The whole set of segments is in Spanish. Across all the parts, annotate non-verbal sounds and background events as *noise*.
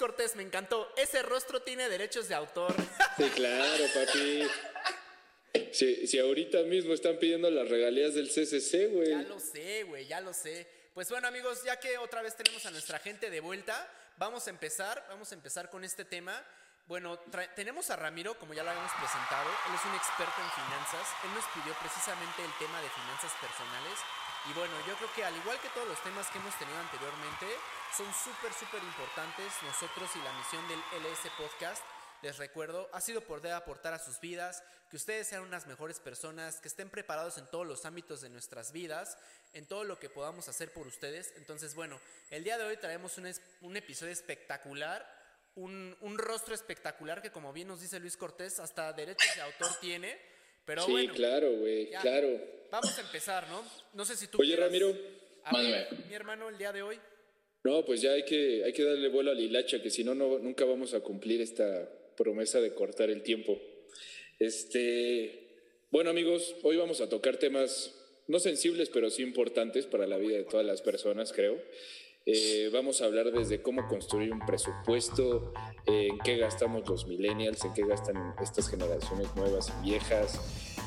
Cortés, me encantó. Ese rostro tiene derechos de autor. *laughs* Sí, claro, papi. Si, si ahorita mismo están pidiendo las regalías del CCC, güey. Ya lo sé, güey, ya lo sé. Pues bueno, amigos, ya que otra vez tenemos a nuestra gente de vuelta, vamos a empezar, vamos a empezar con este tema. Bueno, tenemos a Ramiro, como ya lo habíamos presentado, él es un experto en finanzas, él nos pidió precisamente el tema de finanzas personales y bueno, yo creo que al igual que todos los temas que hemos tenido anteriormente, son súper, súper importantes nosotros y la misión del LS Podcast les recuerdo, ha sido poder aportar a sus vidas, que ustedes sean unas mejores personas, que estén preparados en todos los ámbitos de nuestras vidas, en todo lo que podamos hacer por ustedes. Entonces, bueno, el día de hoy traemos un, un episodio espectacular, un, un, rostro espectacular que como bien nos dice Luis Cortés, hasta derechos de autor tiene. Pero sí, claro, güey, claro. Vamos a empezar, ¿no? No sé si tú... Oye, Ramiro. mi hermano, el día de hoy. No, pues ya hay que, hay que darle vuelo a la hilacha, que si no, no, nunca vamos a cumplir esta, promesa de cortar el tiempo. Este, bueno amigos, hoy vamos a tocar temas no sensibles, pero sí importantes para la vida de todas las personas, creo. Eh, vamos a hablar desde cómo construir un presupuesto, en qué gastamos los millennials, en qué gastan estas generaciones nuevas y viejas,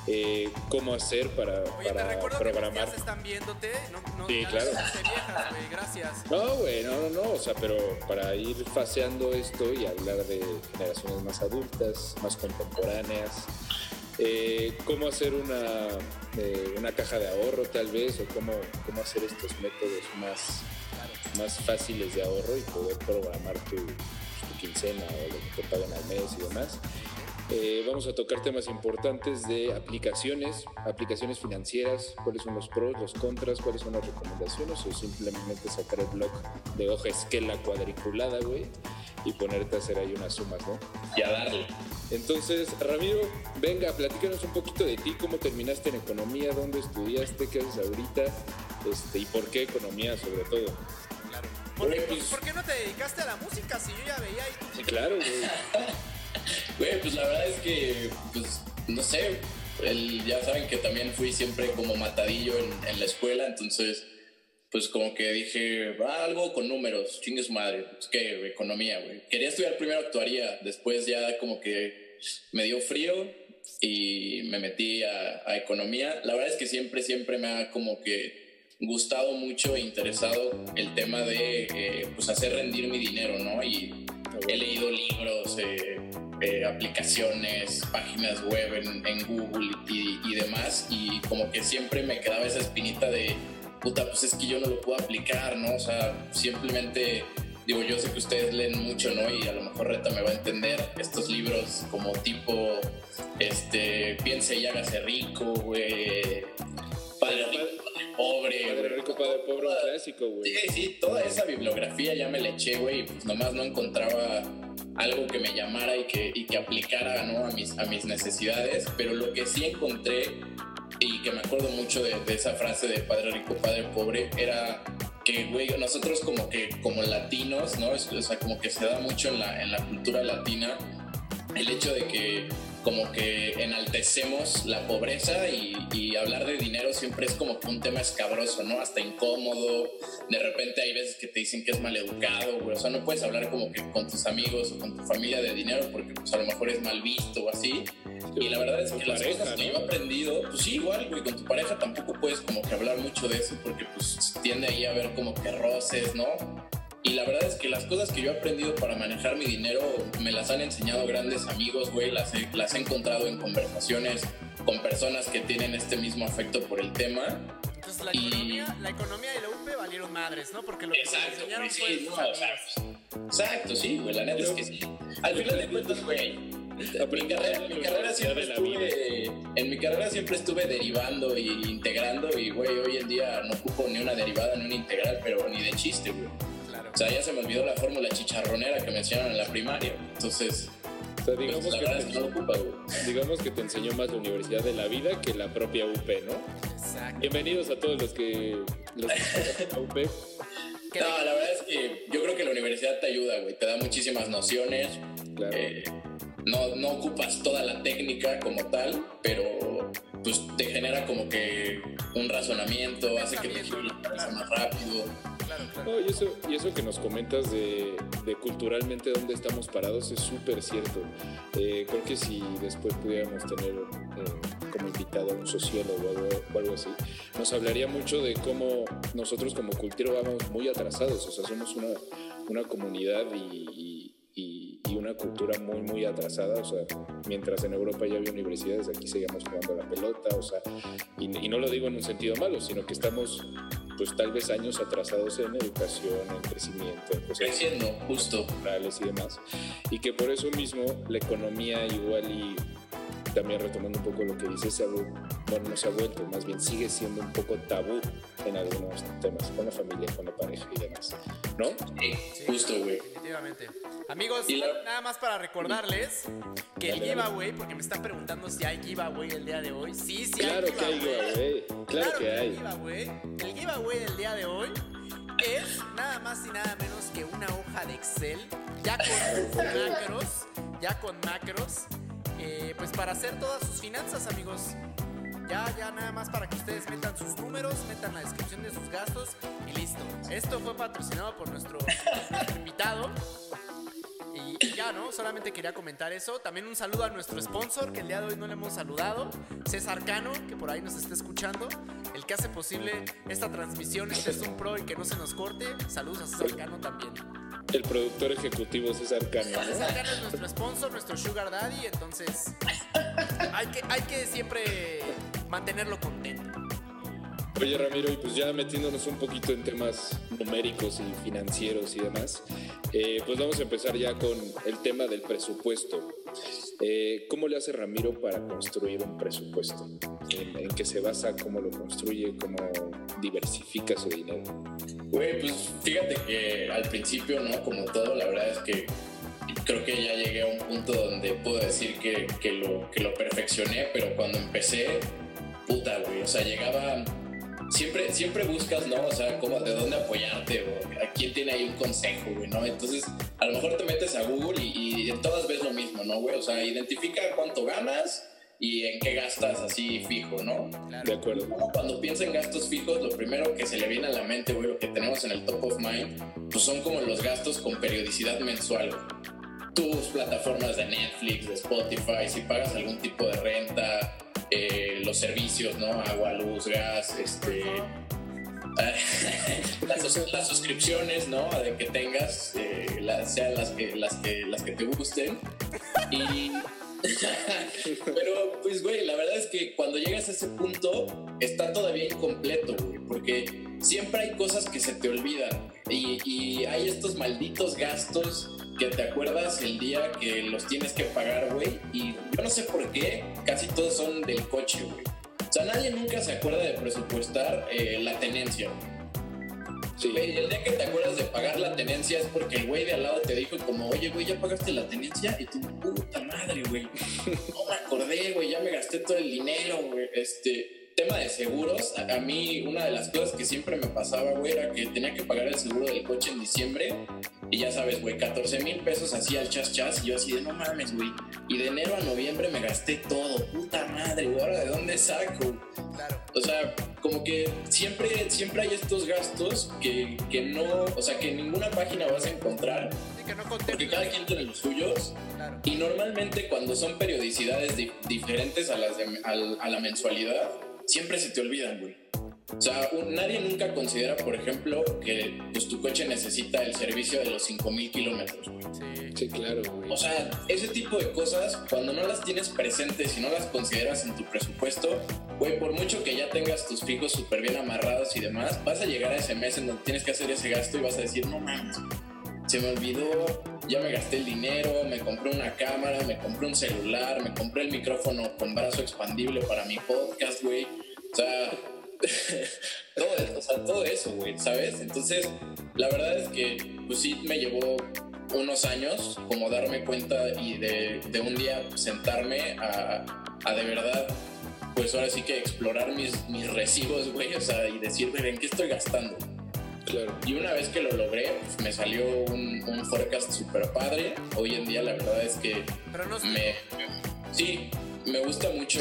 eh, cómo hacer para, para programar. Que están viéndote, no, sí, claro. Viejas, gracias. No, güey, no, no, no, o sea, pero para ir faseando esto y hablar de generaciones más adultas, más contemporáneas, eh, cómo hacer una, eh, una caja de ahorro tal vez, o cómo, cómo hacer estos métodos más, más fáciles de ahorro y poder programar tu, tu quincena o lo que te pagan al mes y demás. Eh, vamos a tocar temas importantes de aplicaciones, aplicaciones financieras, cuáles son los pros, los contras, cuáles son las recomendaciones o simplemente sacar el blog de hoja esquela cuadriculada, güey, y ponerte a hacer ahí unas sumas, ¿no? Y a darle. Entonces, Ramiro, venga, platícanos un poquito de ti, cómo terminaste en economía, dónde estudiaste, qué haces ahorita, este, y por qué economía sobre todo. Claro. ¿Por, qué, pues, ¿Por qué no te dedicaste a la música si yo ya veía ahí? Sí, claro, güey. *laughs* Güey, pues la verdad es que, pues, no sé, ya saben que también fui siempre como matadillo en, la escuela, entonces, pues como que dije, va algo con números, chingue su madre, pues que economía, güey. Quería estudiar primero actuaría, después ya como que me dio frío y me metí a, economía. La verdad es que siempre, siempre me ha como que gustado mucho e interesado el tema de eh, pues hacer rendir mi dinero, ¿no? Y he leído libros, eh, eh, aplicaciones, páginas web en, Google y, demás, y como que siempre me quedaba esa espinita de, puta, pues es que yo no lo puedo aplicar, ¿no? O sea, simplemente, digo, yo sé que ustedes leen mucho, ¿no? Y a lo mejor Reta me va a entender estos libros como tipo, este, piense y hágase rico, güey, padre rico, pobre. Padre rico, padre pobre, un clásico, güey. Sí, sí, toda esa bibliografía ya me la eché, güey, y pues nomás no encontraba algo que me llamara y que, y que aplicara ¿no? a, mis, a mis necesidades, pero lo que sí encontré y que me acuerdo mucho de, esa frase de padre rico, padre pobre, era que, güey, nosotros como que, como latinos, ¿no? O sea, como que se da mucho en la, en la cultura latina el hecho de que como que enaltecemos la pobreza y, hablar de dinero siempre es como que un tema escabroso, ¿no? Hasta incómodo. De repente hay veces que te dicen que es maleducado, güey. O sea, no puedes hablar como que con tus amigos o con tu familia de dinero porque pues a lo mejor es mal visto o así. y la verdad es que las cosas que yo he aprendido, pues sí, igual, güey, con tu pareja tampoco puedes como que hablar mucho de eso porque pues tiende ahí a haber como que roces, ¿no? Y la verdad es que las cosas que yo he aprendido para manejar mi dinero me las han enseñado grandes amigos, güey. Las he, las he encontrado en conversaciones con personas que tienen este mismo afecto por el tema. Entonces la, economía, la economía y la UP valieron madres, ¿no? Porque lo que exacto, enseñaron fue sí, no, Exacto, sí, güey, la neta es que sí. Al final de cuentas, güey, mi carrera, mi carrera siempre estuve, en mi carrera siempre estuve derivando e integrando y, güey, hoy en día no ocupo ni una derivada ni una integral, pero ni de chiste, güey. O sea, ya se me olvidó la fórmula chicharronera que me enseñaron en la primaria. Entonces, digamos, pues, que, no ocupa, digamos que te enseñó más la Universidad de la Vida que la propia UP, ¿no? Exacto. Bienvenidos a todos los que, los que la UP. No, la verdad es que yo creo que la universidad te ayuda, güey. Te da muchísimas nociones. Claro. Eh, no, no ocupas toda la técnica como tal, pero pues te genera como que un razonamiento, hace que te gire la cabeza más rápido. No, y, eso, y eso que nos comentas de, de culturalmente dónde estamos parados es súper cierto. Eh, creo que si después pudiéramos tener eh, como invitado a un sociólogo o algo, o algo, así, nos hablaría mucho de cómo nosotros como cultura vamos muy atrasados, o sea, somos una, una comunidad y, y, y, una cultura muy, muy atrasada, o sea, mientras en Europa ya había universidades, aquí seguimos jugando la pelota, o sea, y, y no lo digo en un sentido malo, sino que estamos pues tal vez años atrasados en educación, en crecimiento, en cosas creciendo, justo, y demás, y que por eso mismo la economía igual y también retomando un poco lo que dice, se bueno, no se ha vuelto, más bien sigue siendo un poco tabú en algunos temas, con la familia, con la pareja y demás, ¿no? Sí, justo, güey. Definitivamente. Amigos, nada más para recordarles que el giveaway, porque me están preguntando si hay giveaway el día de hoy. Sí, sí claro hay Que hay giveaway. Claro, que, hay. Giveaway. El giveaway del día de hoy es nada más y nada menos que una hoja de Excel, ya con *laughs* macros, ya con macros eh, pues para hacer todas sus finanzas, amigos. Ya, ya nada más para que ustedes metan sus números, metan la descripción de sus gastos y listo. Esto fue patrocinado por nuestro, *laughs* invitado. Y, ya, ¿no? Solamente quería comentar eso. También un saludo a nuestro sponsor, que el día de hoy no le hemos saludado. César Cano, que por ahí nos está escuchando. El que hace posible esta transmisión. Este es un pro y que no se nos corte. Saludos a César Cano también el productor ejecutivo César Cano. César Cano es nuestro sponsor, nuestro sugar daddy, entonces hay que, hay que siempre mantenerlo contento. Oye Ramiro, y pues ya metiéndonos un poquito en temas numéricos y financieros y demás, eh, pues vamos a empezar ya con el tema del presupuesto. Eh, ¿Cómo le hace Ramiro para construir un presupuesto? ¿En, qué se basa? ¿Cómo lo construye? ¿Cómo diversifica su dinero? Güey, pues fíjate que al principio, ¿no? Como todo, la verdad es que creo que ya llegué a un punto donde puedo decir que, que, lo, que lo perfeccioné, pero cuando empecé, puta, güey, o sea, llegaba siempre, siempre buscas, ¿no? O sea, como de dónde apoyarte o a quién tiene ahí un consejo, güey, ¿no? Entonces, a lo mejor te metes a Google y, en todas ves lo mismo, ¿no, güey? O sea, identifica cuánto ganas y en qué gastas así fijo, ¿no? De acuerdo. cuando piensa en gastos fijos, lo primero que se le viene a la mente, güey, lo que tenemos en el top of mind, pues son como los gastos con periodicidad mensual. Tus plataformas de Netflix, de Spotify, si pagas algún tipo de renta, eh, los servicios, ¿no? Agua, luz, gas, este, *laughs* las, suscripciones, ¿no? De que tengas, eh, sean las que, las, que, las que te gusten. *laughs* Pero, pues, güey, la verdad es que cuando llegas a ese punto, está todavía incompleto, güey, porque siempre hay cosas que se te olvidan y hay estos malditos gastos que te acuerdas el día que los tienes que pagar, güey. Y yo no sé por qué, casi todos son del coche, güey. O sea, nadie nunca se acuerda de presupuestar eh, la tenencia, Sí. el día que te acuerdas de pagar la tenencia es porque el güey de al lado te dijo como, oye, güey, ¿ya pagaste la tenencia? Y tú, puta madre, güey. *laughs* No me acordé, güey, ya me gasté todo el dinero, güey. Este, tema de seguros, a, mí una de las cosas que siempre me pasaba, güey, era que tenía que pagar el seguro del coche en diciembre y ya sabes, güey, 14 mil pesos así al chas chas y yo así de no mames, güey. Y de enero a noviembre me gasté todo, puta madre, güey, ahora de dónde saco. Claro. O sea, como que siempre, siempre hay estos gastos que, que no, o sea, que en ninguna página vas a encontrar. que no porque cada quien tiene los suyos. Claro. Y normalmente cuando son periodicidades diferentes a, las a la mensualidad, siempre se te olvidan, güey. O sea, nadie nunca considera, por ejemplo, que pues, tu coche necesita el servicio de los 5000 kilómetros, güey. Sí, claro, güey. O sea, ese tipo de cosas, cuando no las tienes presentes y no las consideras en tu presupuesto, güey, por mucho que ya tengas tus fijos súper bien amarrados y demás, vas a llegar a ese mes en donde tienes que hacer ese gasto y vas a decir, no mames, se me olvidó, ya me gasté el dinero, me compré una cámara, me compré un celular, me compré el micrófono con brazo expandible para mi podcast, güey. O sea, *laughs* todo, o sea, todo eso, güey, ¿sabes? Entonces, la verdad es que, pues sí, me llevó unos años como darme cuenta y de, de un día sentarme a, a, de verdad, pues ahora sí que explorar mis, mis recibos, güey, o sea, y decir, ¿en qué estoy gastando? Claro. Y una vez que lo logré, pues me salió un, un forecast súper padre. Hoy en día la verdad es que Pero no me, sí, me gusta mucho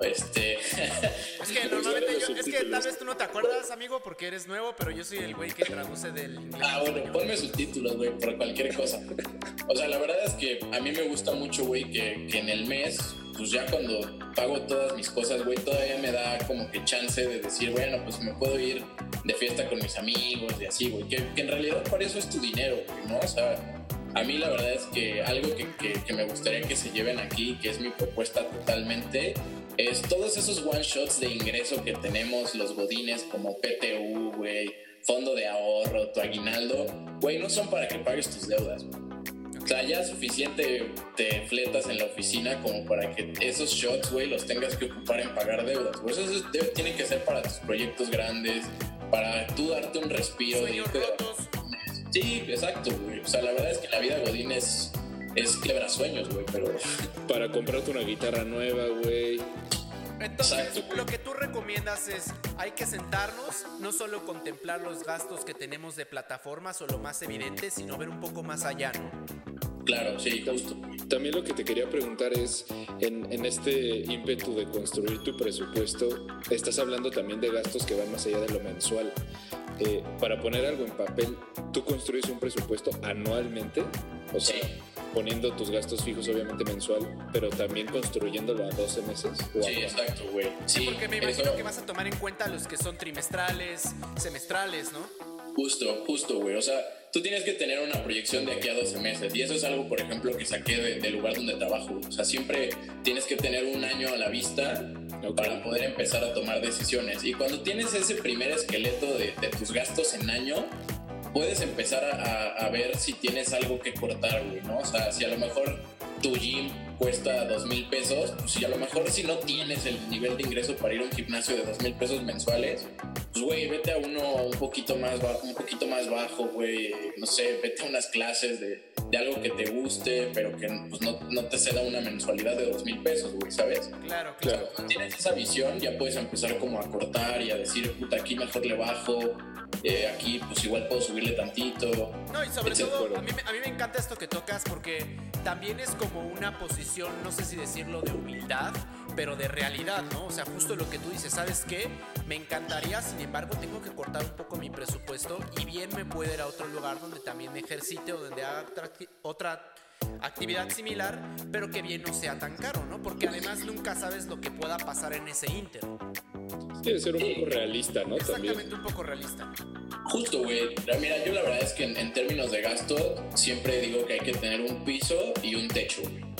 este. es que *laughs* normalmente yo, es que tal vez tú no te acuerdas, amigo, porque eres nuevo, pero yo soy el güey que traduce del inglés. Ah, bueno, ponme subtítulos, güey, por cualquier cosa. O sea, la verdad es que a mí me gusta mucho, güey, que, que en el mes, pues ya cuando pago todas mis cosas, güey, todavía me da como que chance de decir, bueno, pues me puedo ir de fiesta con mis amigos y así, güey. Que, que en realidad por eso es tu dinero, güey, ¿no? O sea a mí la verdad es que algo que, que, me gustaría que se lleven aquí, que es mi propuesta totalmente, es todos esos one shots de ingreso que tenemos los godines como PTU, güey, fondo de ahorro, tu aguinaldo, güey, no son para que pagues tus deudas. O sea, ya suficiente te fletas en la oficina como para que esos shots, güey, los tengas que ocupar en pagar deudas. Pues eso tiene que ser para tus proyectos grandes, para tú darte un respiro. de, Sí, exacto, güey. O sea, la verdad es que la vida Godín es, es sueños, güey, pero... *laughs* Para comprarte una guitarra nueva, güey. Entonces, lo que tú recomiendas es, hay que sentarnos, no solo contemplar los gastos que tenemos de plataformas o lo más evidente, sino ver un poco más allá, ¿no? Claro, sí, justo. También lo que te quería preguntar es, en, en, este ímpetu de construir tu presupuesto, estás hablando también de gastos que van más allá de lo mensual. Eh, para poner algo en papel, ¿tú construyes un presupuesto anualmente? O sea, poniendo tus gastos fijos obviamente mensual, pero también construyéndolo a 12 meses. sí, exacto, güey. Sí, porque me imagino que vas a tomar en cuenta los que son trimestrales, semestrales, ¿no? Justo, justo, güey. O sea, tú tienes que tener una proyección de aquí a 12 meses. Y eso es algo, por ejemplo, que saqué del lugar donde trabajo. O sea, siempre tienes que tener un año a la vista para poder empezar a tomar decisiones. Y cuando tienes ese primer esqueleto de, tus gastos en año, puedes empezar a, a, ver si tienes algo que cortar, güey, ¿no? O sea, si a lo mejor tu gym cuesta dos mil pesos, pues si a lo mejor si no tienes el nivel de ingreso para ir a un gimnasio de dos mil pesos mensuales, pues güey, vete a uno un poquito más bajo, un poquito más bajo, güey, no sé, vete a unas clases de, de algo que te guste, pero que pues, no, no, te ceda una mensualidad de dos mil pesos, güey, ¿sabes? Claro, claro. Cuando tienes esa visión, ya puedes empezar como a cortar y a decir, puta, aquí mejor le bajo, eh, aquí pues igual puedo subirle tantito. No, y sobre todo, a mí, a mí me encanta esto que tocas porque también es como una posición, no sé si decirlo, de humildad, pero de realidad, ¿no? O sea, justo lo que tú dices, ¿sabes qué? Me encantaría, sin embargo, tengo que cortar un poco mi presupuesto y bien me puedo ir a otro lugar donde también me ejercite o donde haga otra actividad similar, pero que bien no sea tan caro, ¿no? Porque además nunca sabes lo que pueda pasar en ese inter. Tiene ser un poco realista, ¿no? Exactamente, un poco realista. Justo, güey. Mira, yo la verdad es que en, términos de gasto, siempre digo que hay que tener un piso y un techo, güey.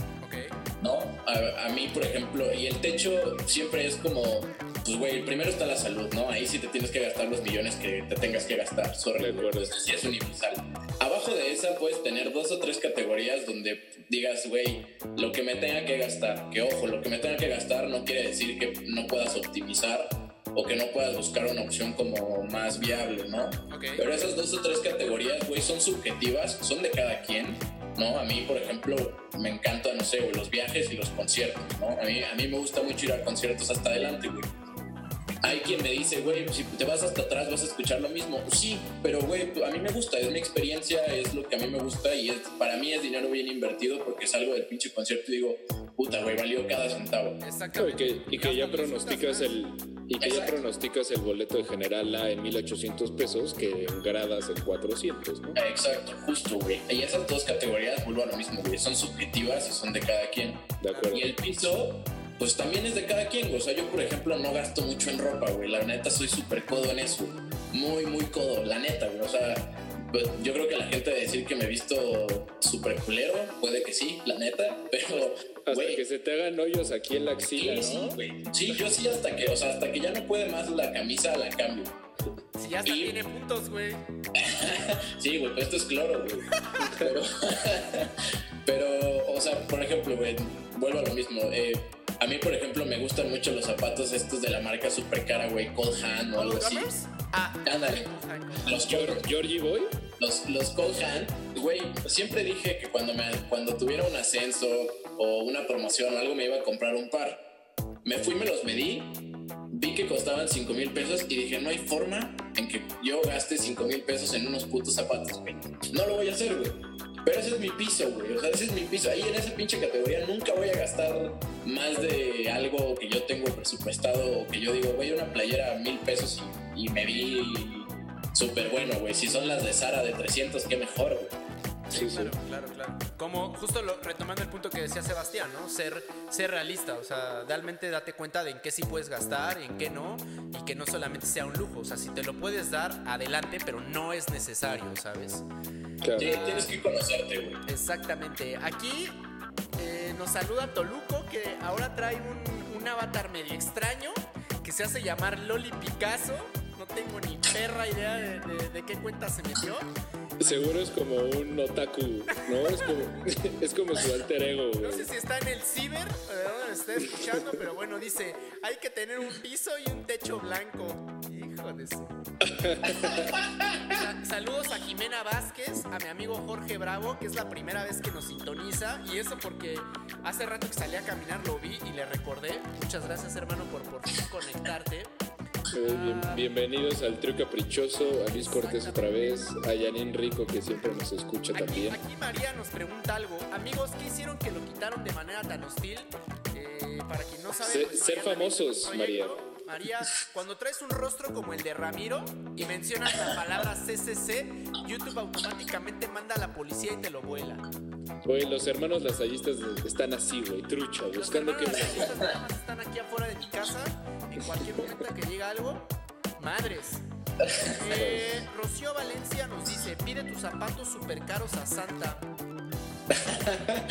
¿No? A, a mí, por ejemplo, y el techo siempre es como pues güey, primero está la salud, ¿no? Ahí sí te tienes que gastar los millones que te tengas que gastar, sorry, de sí es universal. Abajo de esa puedes tener dos o tres categorías donde digas, güey, lo que me tenga que gastar, que ojo, lo que me tenga que gastar no quiere decir que no puedas optimizar o que no puedas buscar una opción como más viable, ¿no? Pero esas dos o tres categorías, güey, son subjetivas, son de cada quien, ¿no? A mí, por ejemplo, me encanta, no sé, los viajes y los conciertos, ¿no? A mí, a mí me gusta mucho ir a conciertos hasta adelante, güey hay quien me dice, güey, si te vas hasta atrás vas a escuchar lo mismo. Sí, pero güey, a mí me gusta, es mi experiencia, es lo que a mí me gusta y es, para mí es dinero bien invertido porque salgo del pinche concierto y digo, puta, güey, valió cada centavo. Exacto. Y que, y que ya pronosticas el y que ya pronosticas el boleto de General A en 1800 pesos que en gradas en 400, ¿no? Exacto, justo, güey. Y esas dos categorías, vuelvo a lo mismo, güey, son subjetivas y son de cada quien. De acuerdo. Y el piso pues también es de cada quien, güey. O sea, yo, por ejemplo, no gasto mucho en ropa, güey. La neta, soy súper codo en eso. Muy, muy codo, la neta, güey. O sea, pues, yo creo que la gente de decir que me he visto súper culero, puede que sí, la neta, *laughs* pero. Hasta que se te hagan hoyos aquí en la axila, sí, ¿no? Sí, sí, yo sí, hasta que, o sea, hasta que ya no puede más la camisa, la cambio. Si ya hasta tiene puntos, güey. *laughs* sí, güey, pero esto es cloro, güey. pero, *laughs* pero, o sea, por ejemplo, güey, vuelvo a lo mismo. Eh, a mí, por ejemplo, me gustan mucho los zapatos estos de la marca super cara, güey, Cold Hand o algo así. Ah, ándale. Los Georgie Boy. Los, los Cold Hand, güey, siempre dije que cuando, me, cuando tuviera un ascenso o una promoción o algo me iba a comprar un par. Me fui, me los medí, vi que costaban 5 mil pesos y dije, no hay forma en que yo gaste 5 mil pesos en unos putos zapatos, güey. No lo voy a hacer, güey. Pero ese es mi piso, güey. O sea, ese es mi piso. Ahí en esa pinche categoría nunca voy a gastar más de algo que yo tengo presupuestado o que yo digo, güey, una playera a mil pesos y, me vi súper bueno, güey. Si son las de Sara de 300, qué mejor, güey. Sí, claro, claro, claro. Como justo lo, retomando el punto que decía Sebastián, ¿no? Ser, ser realista, o sea, realmente date cuenta de en qué sí puedes gastar, en qué no, y que no solamente sea un lujo. O sea, si te lo puedes dar, adelante, pero no es necesario, ¿sabes? Claro. tienes que conocerte, güey. Exactamente. Aquí eh, nos saluda Toluco, que ahora trae un, un avatar medio extraño, que se hace llamar Loli Picasso. Tengo ni perra idea de, de, de qué cuenta se metió. Seguro es como un otaku, ¿no? Es como, *laughs* es como su alter ego, güey. No sé si está en el ciber, donde está escuchando, pero bueno, dice, hay que tener un piso y un techo blanco. Hijo de su... *laughs* Saludos a Jimena Vázquez, a mi amigo Jorge Bravo, que es la primera vez que nos sintoniza. Y eso porque hace rato que salí a caminar lo vi y le recordé. Muchas gracias, hermano, por por fin conectarte. Bien, bienvenidos al trío caprichoso, a Luis Cortés otra vez, a Janine Rico que siempre nos escucha aquí, también. Aquí María nos pregunta algo. Amigos, ¿qué hicieron que lo quitaron de manera tan hostil? Eh, para quien no sabe... Se, pues, ser famosos, María. María, cuando traes un rostro como el de Ramiro y mencionas la palabra CCC, YouTube automáticamente manda a la policía y te lo vuela. Güey, los hermanos lasallistas están así, güey, trucha, Los buscando que... hermanos lasallistas nada más están aquí afuera de mi casa. En cualquier momento que llega algo, madres. Eh, Rocío Valencia nos dice: pide tus zapatos super caros a Santa. *laughs*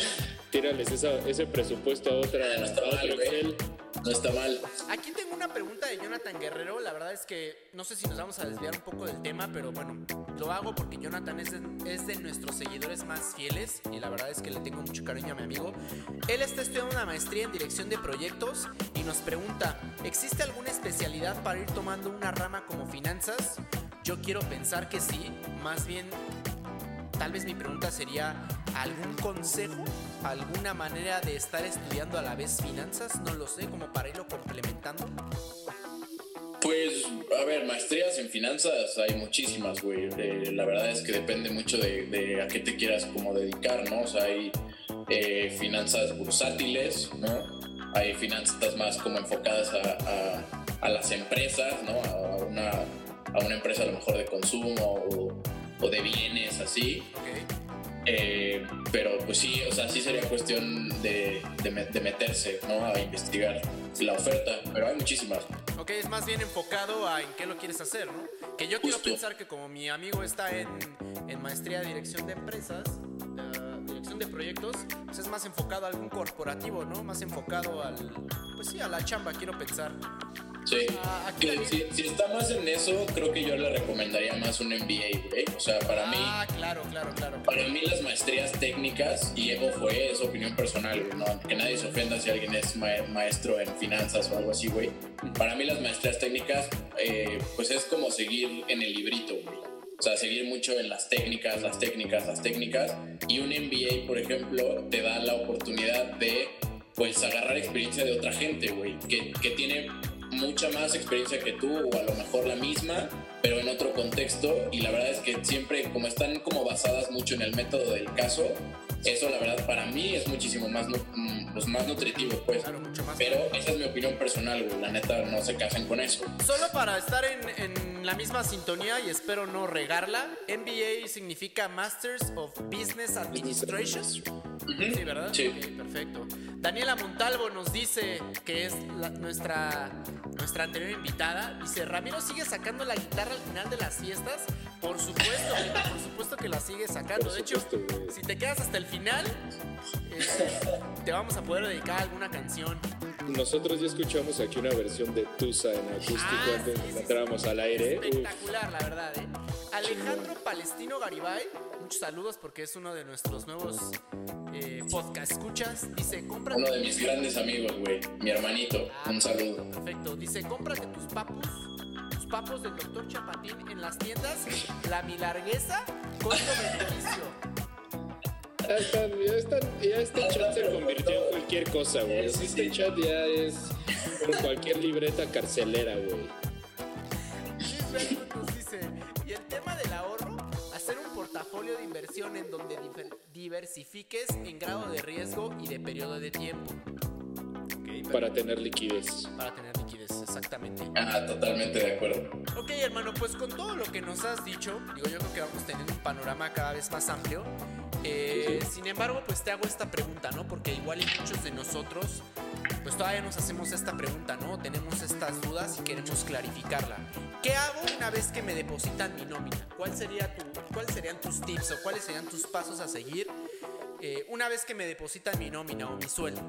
Tírales esa, ese presupuesto a otra, a otro. Excel. No está mal. Aquí tengo una pregunta de Jonathan Guerrero. La verdad es que no sé si nos vamos a desviar un poco del tema, pero bueno, lo hago porque Jonathan es de, es de nuestros seguidores más fieles y la verdad es que le tengo mucho cariño a mi amigo. Él está estudiando una maestría en dirección de proyectos y nos pregunta, ¿existe alguna especialidad para ir tomando una rama como finanzas? Yo quiero pensar que sí, más bien tal vez mi pregunta sería, ¿algún consejo? ¿Alguna manera de estar estudiando a la vez finanzas? No lo sé, como para irlo complementando. Pues, a ver, maestrías en finanzas hay muchísimas, güey. La verdad es que depende mucho de, a qué te quieras como dedicar, ¿no? Hay eh, finanzas bursátiles, ¿no? Hay finanzas más como enfocadas a, a- a las empresas, ¿no? A una, a una empresa a lo mejor de consumo o, o de bienes, así. Ok. Eh, pero pues sí, o sea, sí sería cuestión de, de de meterse, ¿no? A investigar la oferta, pero hay muchísimas. Ok, es más bien enfocado a en qué lo quieres hacer, ¿no? Que yo quiero Justo. pensar que como mi amigo está en, en maestría de dirección de empresas, eh, dirección de proyectos, pues es más enfocado a algún corporativo, ¿no? Más enfocado al, pues sí, a la chamba, quiero pensar. Sí. Ah, también- si, si está más en eso, creo que yo le recomendaría más un MBA, güey. O sea, para mí, Ah, claro, claro, claro. para mí las maestrías técnicas, y Evo fue, es opinión personal, güey, no, que nadie se ofenda si alguien es ma- maestro en finanzas o algo así, güey. Para mí las maestrías técnicas, eh, pues es como seguir en el librito, güey. O sea, seguir mucho en las técnicas, las técnicas, las técnicas. Y un MBA, por ejemplo, te da la oportunidad de, pues, agarrar experiencia de otra gente, güey, que, que tiene mucha más experiencia que tú, o a lo mejor la misma, pero en otro contexto. Y la verdad es que siempre, como están como basadas mucho en el método del caso, eso la verdad para mí es muchísimo más, mm, pues, más nutritivo, pues. Claro, mucho más. Pero esa es mi opinión personal, güey. La neta, no se casen con eso. Solo para estar en, en la misma sintonía y espero no regarla, MBA significa Masters of Business Administration. Sí, ¿verdad? Sí. Ok, perfecto. Daniela Montalvo nos dice que es la- nuestra, nuestra anterior invitada. Dice, Ramiro sigue sacando la guitarra al final de las fiestas. Por supuesto, por supuesto que la sigue sacando. De hecho, si te quedas hasta el final, eh, te vamos a poder dedicar alguna canción. Nosotros ya escuchamos aquí una versión de Tusa en acústico Ah, antes sí, de sí, al aire. Uf, Espectacular, la verdad, ¿eh? Alejandro Palestino Garibay, muchos saludos porque es uno de nuestros nuevos eh, podcast escuchas. Dice, cómprate. Uno de mis grandes amigos, güey. Mi hermanito. Ah, Un saludo. Perfecto. Dice, cómprate tus papus, tus papos del doctor Chapatín en las tiendas La Milarguesa con beneficio. Ya, están- ya están- ya este chat se convirtió en cualquier cosa, güey. Sí, sí, Este chat ya es cualquier libreta carcelera, güey. Portafolio de inversión en donde diversifiques en grado de riesgo y de periodo de tiempo. Para tener liquidez. Para tener liquidez, exactamente. Ah, totalmente de acuerdo. Ok, hermano, pues con todo lo que nos has dicho, digo, yo creo que vamos teniendo un panorama cada vez más amplio. Eh, sin embargo, pues te hago esta pregunta, ¿no? Porque igual y muchos de nosotros, pues todavía nos hacemos esta pregunta, ¿no? Tenemos estas dudas y queremos clarificarla. ¿Qué hago una vez que me depositan mi nómina? ¿Cuál sería tu, ¿Cuáles serían tus tips o cuáles serían tus pasos a seguir eh, una vez que me depositan mi nómina o mi sueldo?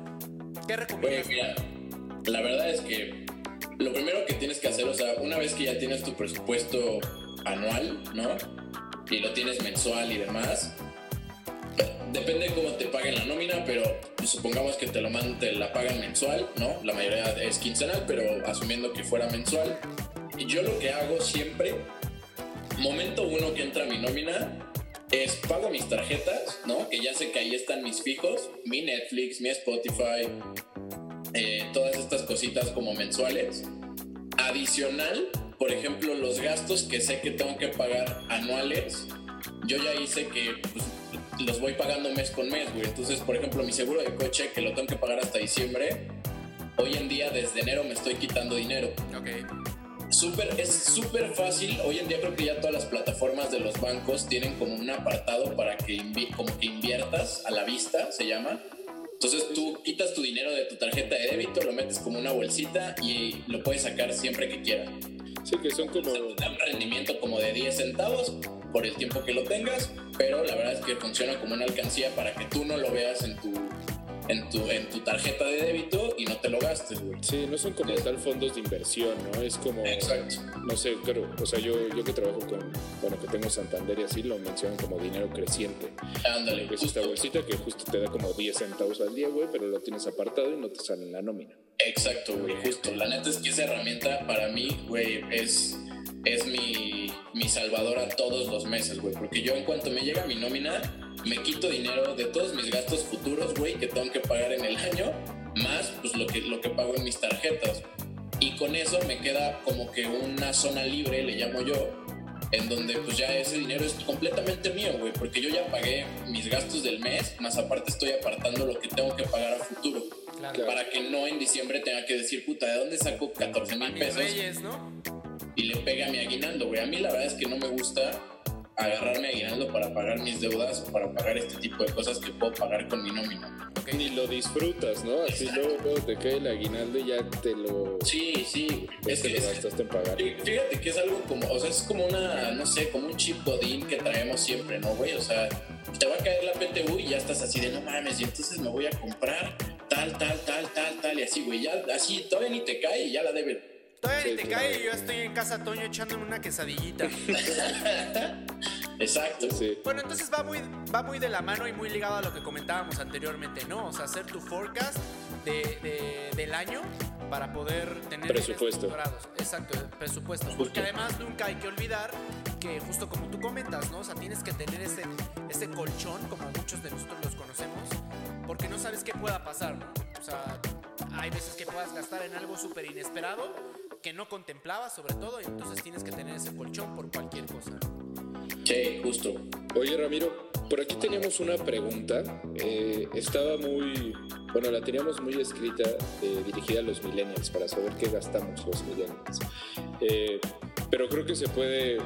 ¿Qué recomiendas? Pues mira, la verdad es que lo primero que tienes que hacer, o sea, una vez que ya tienes tu presupuesto anual, ¿no? Y lo tienes mensual y demás, depende de cómo te paguen la nómina, pero supongamos que te, lo man, te la pagan mensual, ¿no? La mayoría es quincenal, pero asumiendo que fuera mensual. Y yo lo que hago siempre, momento uno que entra mi nómina, es pago mis tarjetas, ¿no? Que ya sé que ahí están mis fijos, mi Netflix, mi Spotify, eh, todas estas cositas como mensuales. Adicional, por ejemplo, los gastos que sé que tengo que pagar anuales, yo ya hice que pues, los voy pagando mes con mes, güey. Entonces, por ejemplo, mi seguro de coche, que lo tengo que pagar hasta diciembre, hoy en día, desde enero, me estoy quitando dinero. Ok. Súper, es súper fácil. Hoy en día creo que ya todas las plataformas de los bancos tienen como un apartado para que, como que inviertas a la vista, se llama. Entonces tú quitas tu dinero de tu tarjeta de débito, lo metes como una bolsita y lo puedes sacar siempre que quieras. Sí, que son como... un rendimiento como de 10 centavos por el tiempo que lo tengas, pero la verdad es que funciona como una alcancía para que tú no lo veas en tu en tu, en tu tarjeta de débito y no te lo gastes, güey. Sí, no son como tal fondos de inversión, ¿no? Es como. Exacto. No sé, creo. O sea, yo, yo que trabajo con. Bueno, que tengo Santander y así, lo mencionan como dinero creciente. Ándale. Es esta bolsita que justo te da como 10 centavos al día, güey, pero lo tienes apartado y no te sale en la nómina. Exacto, güey, justo. La neta es que esa herramienta para mí, güey, es es mi, mi salvadora todos los meses, güey. Porque yo en cuanto me llega mi nómina, me quito dinero de todos mis gastos futuros, güey, que tengo que pagar en el año, más pues lo que, lo que pago en mis tarjetas. Y con eso me queda como que una zona libre, le llamo yo, en donde pues ya ese dinero es completamente mío, güey, porque yo ya pagué mis gastos del mes, más aparte estoy apartando lo que tengo que pagar a futuro. Para que no en diciembre tenga que decir, puta, ¿de dónde saco 14 mil pesos? Y le pega a mi aguinaldo, güey. A mí la verdad es que no me gusta agarrarme aguinaldo para pagar mis deudas o para pagar este tipo de cosas que puedo pagar con mi nómina. Ni lo disfrutas, ¿no? Así luego, te cae el aguinaldo y ya te lo. Sí, sí. Es que lo gastaste en pagar. Fíjate que es algo como, o sea, es como una, no sé, como un chip godín que traemos siempre, ¿no, güey? O sea, te va a caer la PTU y ya estás así de no mames, y entonces me voy a comprar tal, tal, tal, tal, tal, y así, güey. Ya así todavía ni te cae y ya la debe Todavía ni te cae y yo estoy en casa Toño echándome una quesadillita. *laughs* Exacto. Sí. Bueno, entonces va muy, va muy de la mano y muy ligado a lo que comentábamos anteriormente, ¿no? O sea, hacer tu forecast de, del año para poder tener presupuesto. Exacto, presupuesto. Porque además nunca hay que olvidar que justo como tú comentas, ¿no? O sea, tienes que tener ese, ese colchón, como muchos de nosotros los conocemos, porque no sabes qué pueda pasar, ¿no? O sea, hay veces que puedas gastar en algo súper inesperado que no contemplabas sobre todo y entonces tienes que tener ese colchón por cualquier cosa. Sí, justo. Oye Ramiro, por aquí teníamos una pregunta. Eh, estaba muy, bueno, la teníamos muy escrita, eh, dirigida a los millennials, para saber qué gastamos los millennials. Eh, pero creo que se puede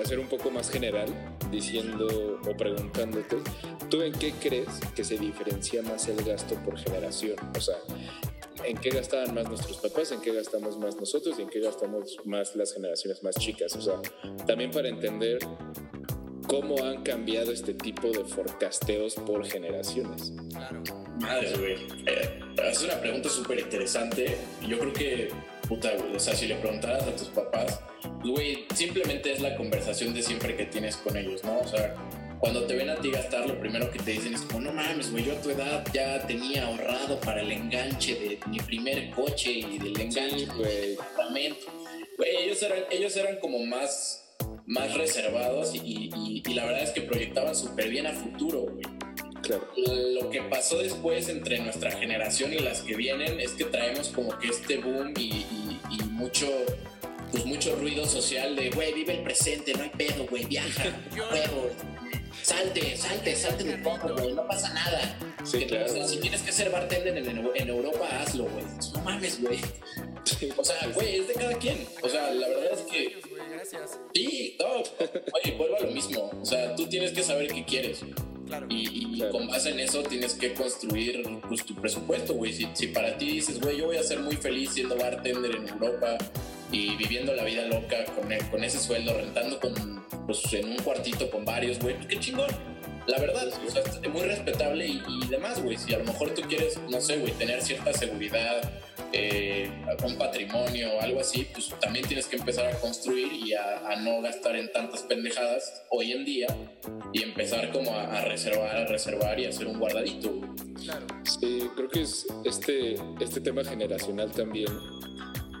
hacer un poco más general, diciendo o preguntándote, ¿tú en qué crees que se diferencia más el gasto por generación? O sea, en qué gastaban más nuestros papás, en qué gastamos más nosotros y en qué gastamos más las generaciones más chicas. O sea, también para entender cómo han cambiado este tipo de forecasteos por generaciones. Claro. Madre, güey. Eh, es una pregunta súper interesante. Yo creo que, puta, o sea, si le preguntaras a tus papás, güey, simplemente es la conversación de siempre que tienes con ellos, ¿no? O sea, cuando te ven a ti gastar, lo primero que te dicen es como, no mames, güey, yo a tu edad ya tenía ahorrado para el enganche de mi primer coche y del enganche del departamento. Güey, ellos eran, ellos eran como más, más reservados y, la verdad es que proyectaban súper bien a futuro, güey. Claro. Lo que pasó después entre nuestra generación y las que vienen es que traemos como que este boom y, mucho pues mucho ruido social de, güey, vive el presente, no hay pedo, güey, viaja, *laughs* salte, salte, salte un poco, güey, no pasa nada. Sí, Que, claro. o sea, si tienes que ser bartender en, Europa, hazlo, güey. No mames, güey. O sea, güey, es de cada quien. O sea, la verdad es que sí, no, oye, vuelvo a lo mismo. O sea, tú tienes que saber qué quieres. Claro. Y, y Claro. con base en eso tienes que construir pues, tu presupuesto, güey. Si, si para ti dices, güey, yo voy a ser muy feliz siendo bartender en Europa y viviendo la vida loca con, el- con ese sueldo, rentando con, pues, en un cuartito con varios, güey, pues qué chingón. La verdad, o sea, es muy respetable y, y demás, güey. Si a lo mejor tú quieres, no sé, güey, tener cierta seguridad, eh, un patrimonio o algo así, pues también tienes que empezar a construir y a, a no gastar en tantas pendejadas hoy en día y empezar como a, a reservar, a reservar y a hacer un guardadito. Claro. Sí, creo que es este, este tema generacional también.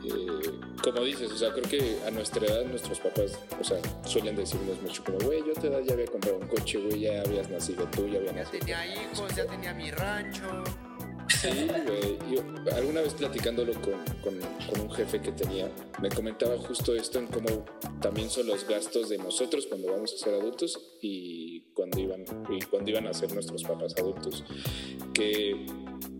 Eh, como dices, o sea, creo que a nuestra edad nuestros papás, o sea, suelen decirnos mucho como, güey, yo tu edad ya había comprado un coche, güey, ya habías nacido tú, ya había Ya nacido. tenía hijos, ya tenía mi rancho. Sí, güey. Yo alguna vez platicándolo con, con- con un jefe que tenía, me comentaba justo esto en cómo también son los gastos de nosotros cuando vamos a ser adultos y cuando iban, y cuando iban a ser nuestros papás adultos. Que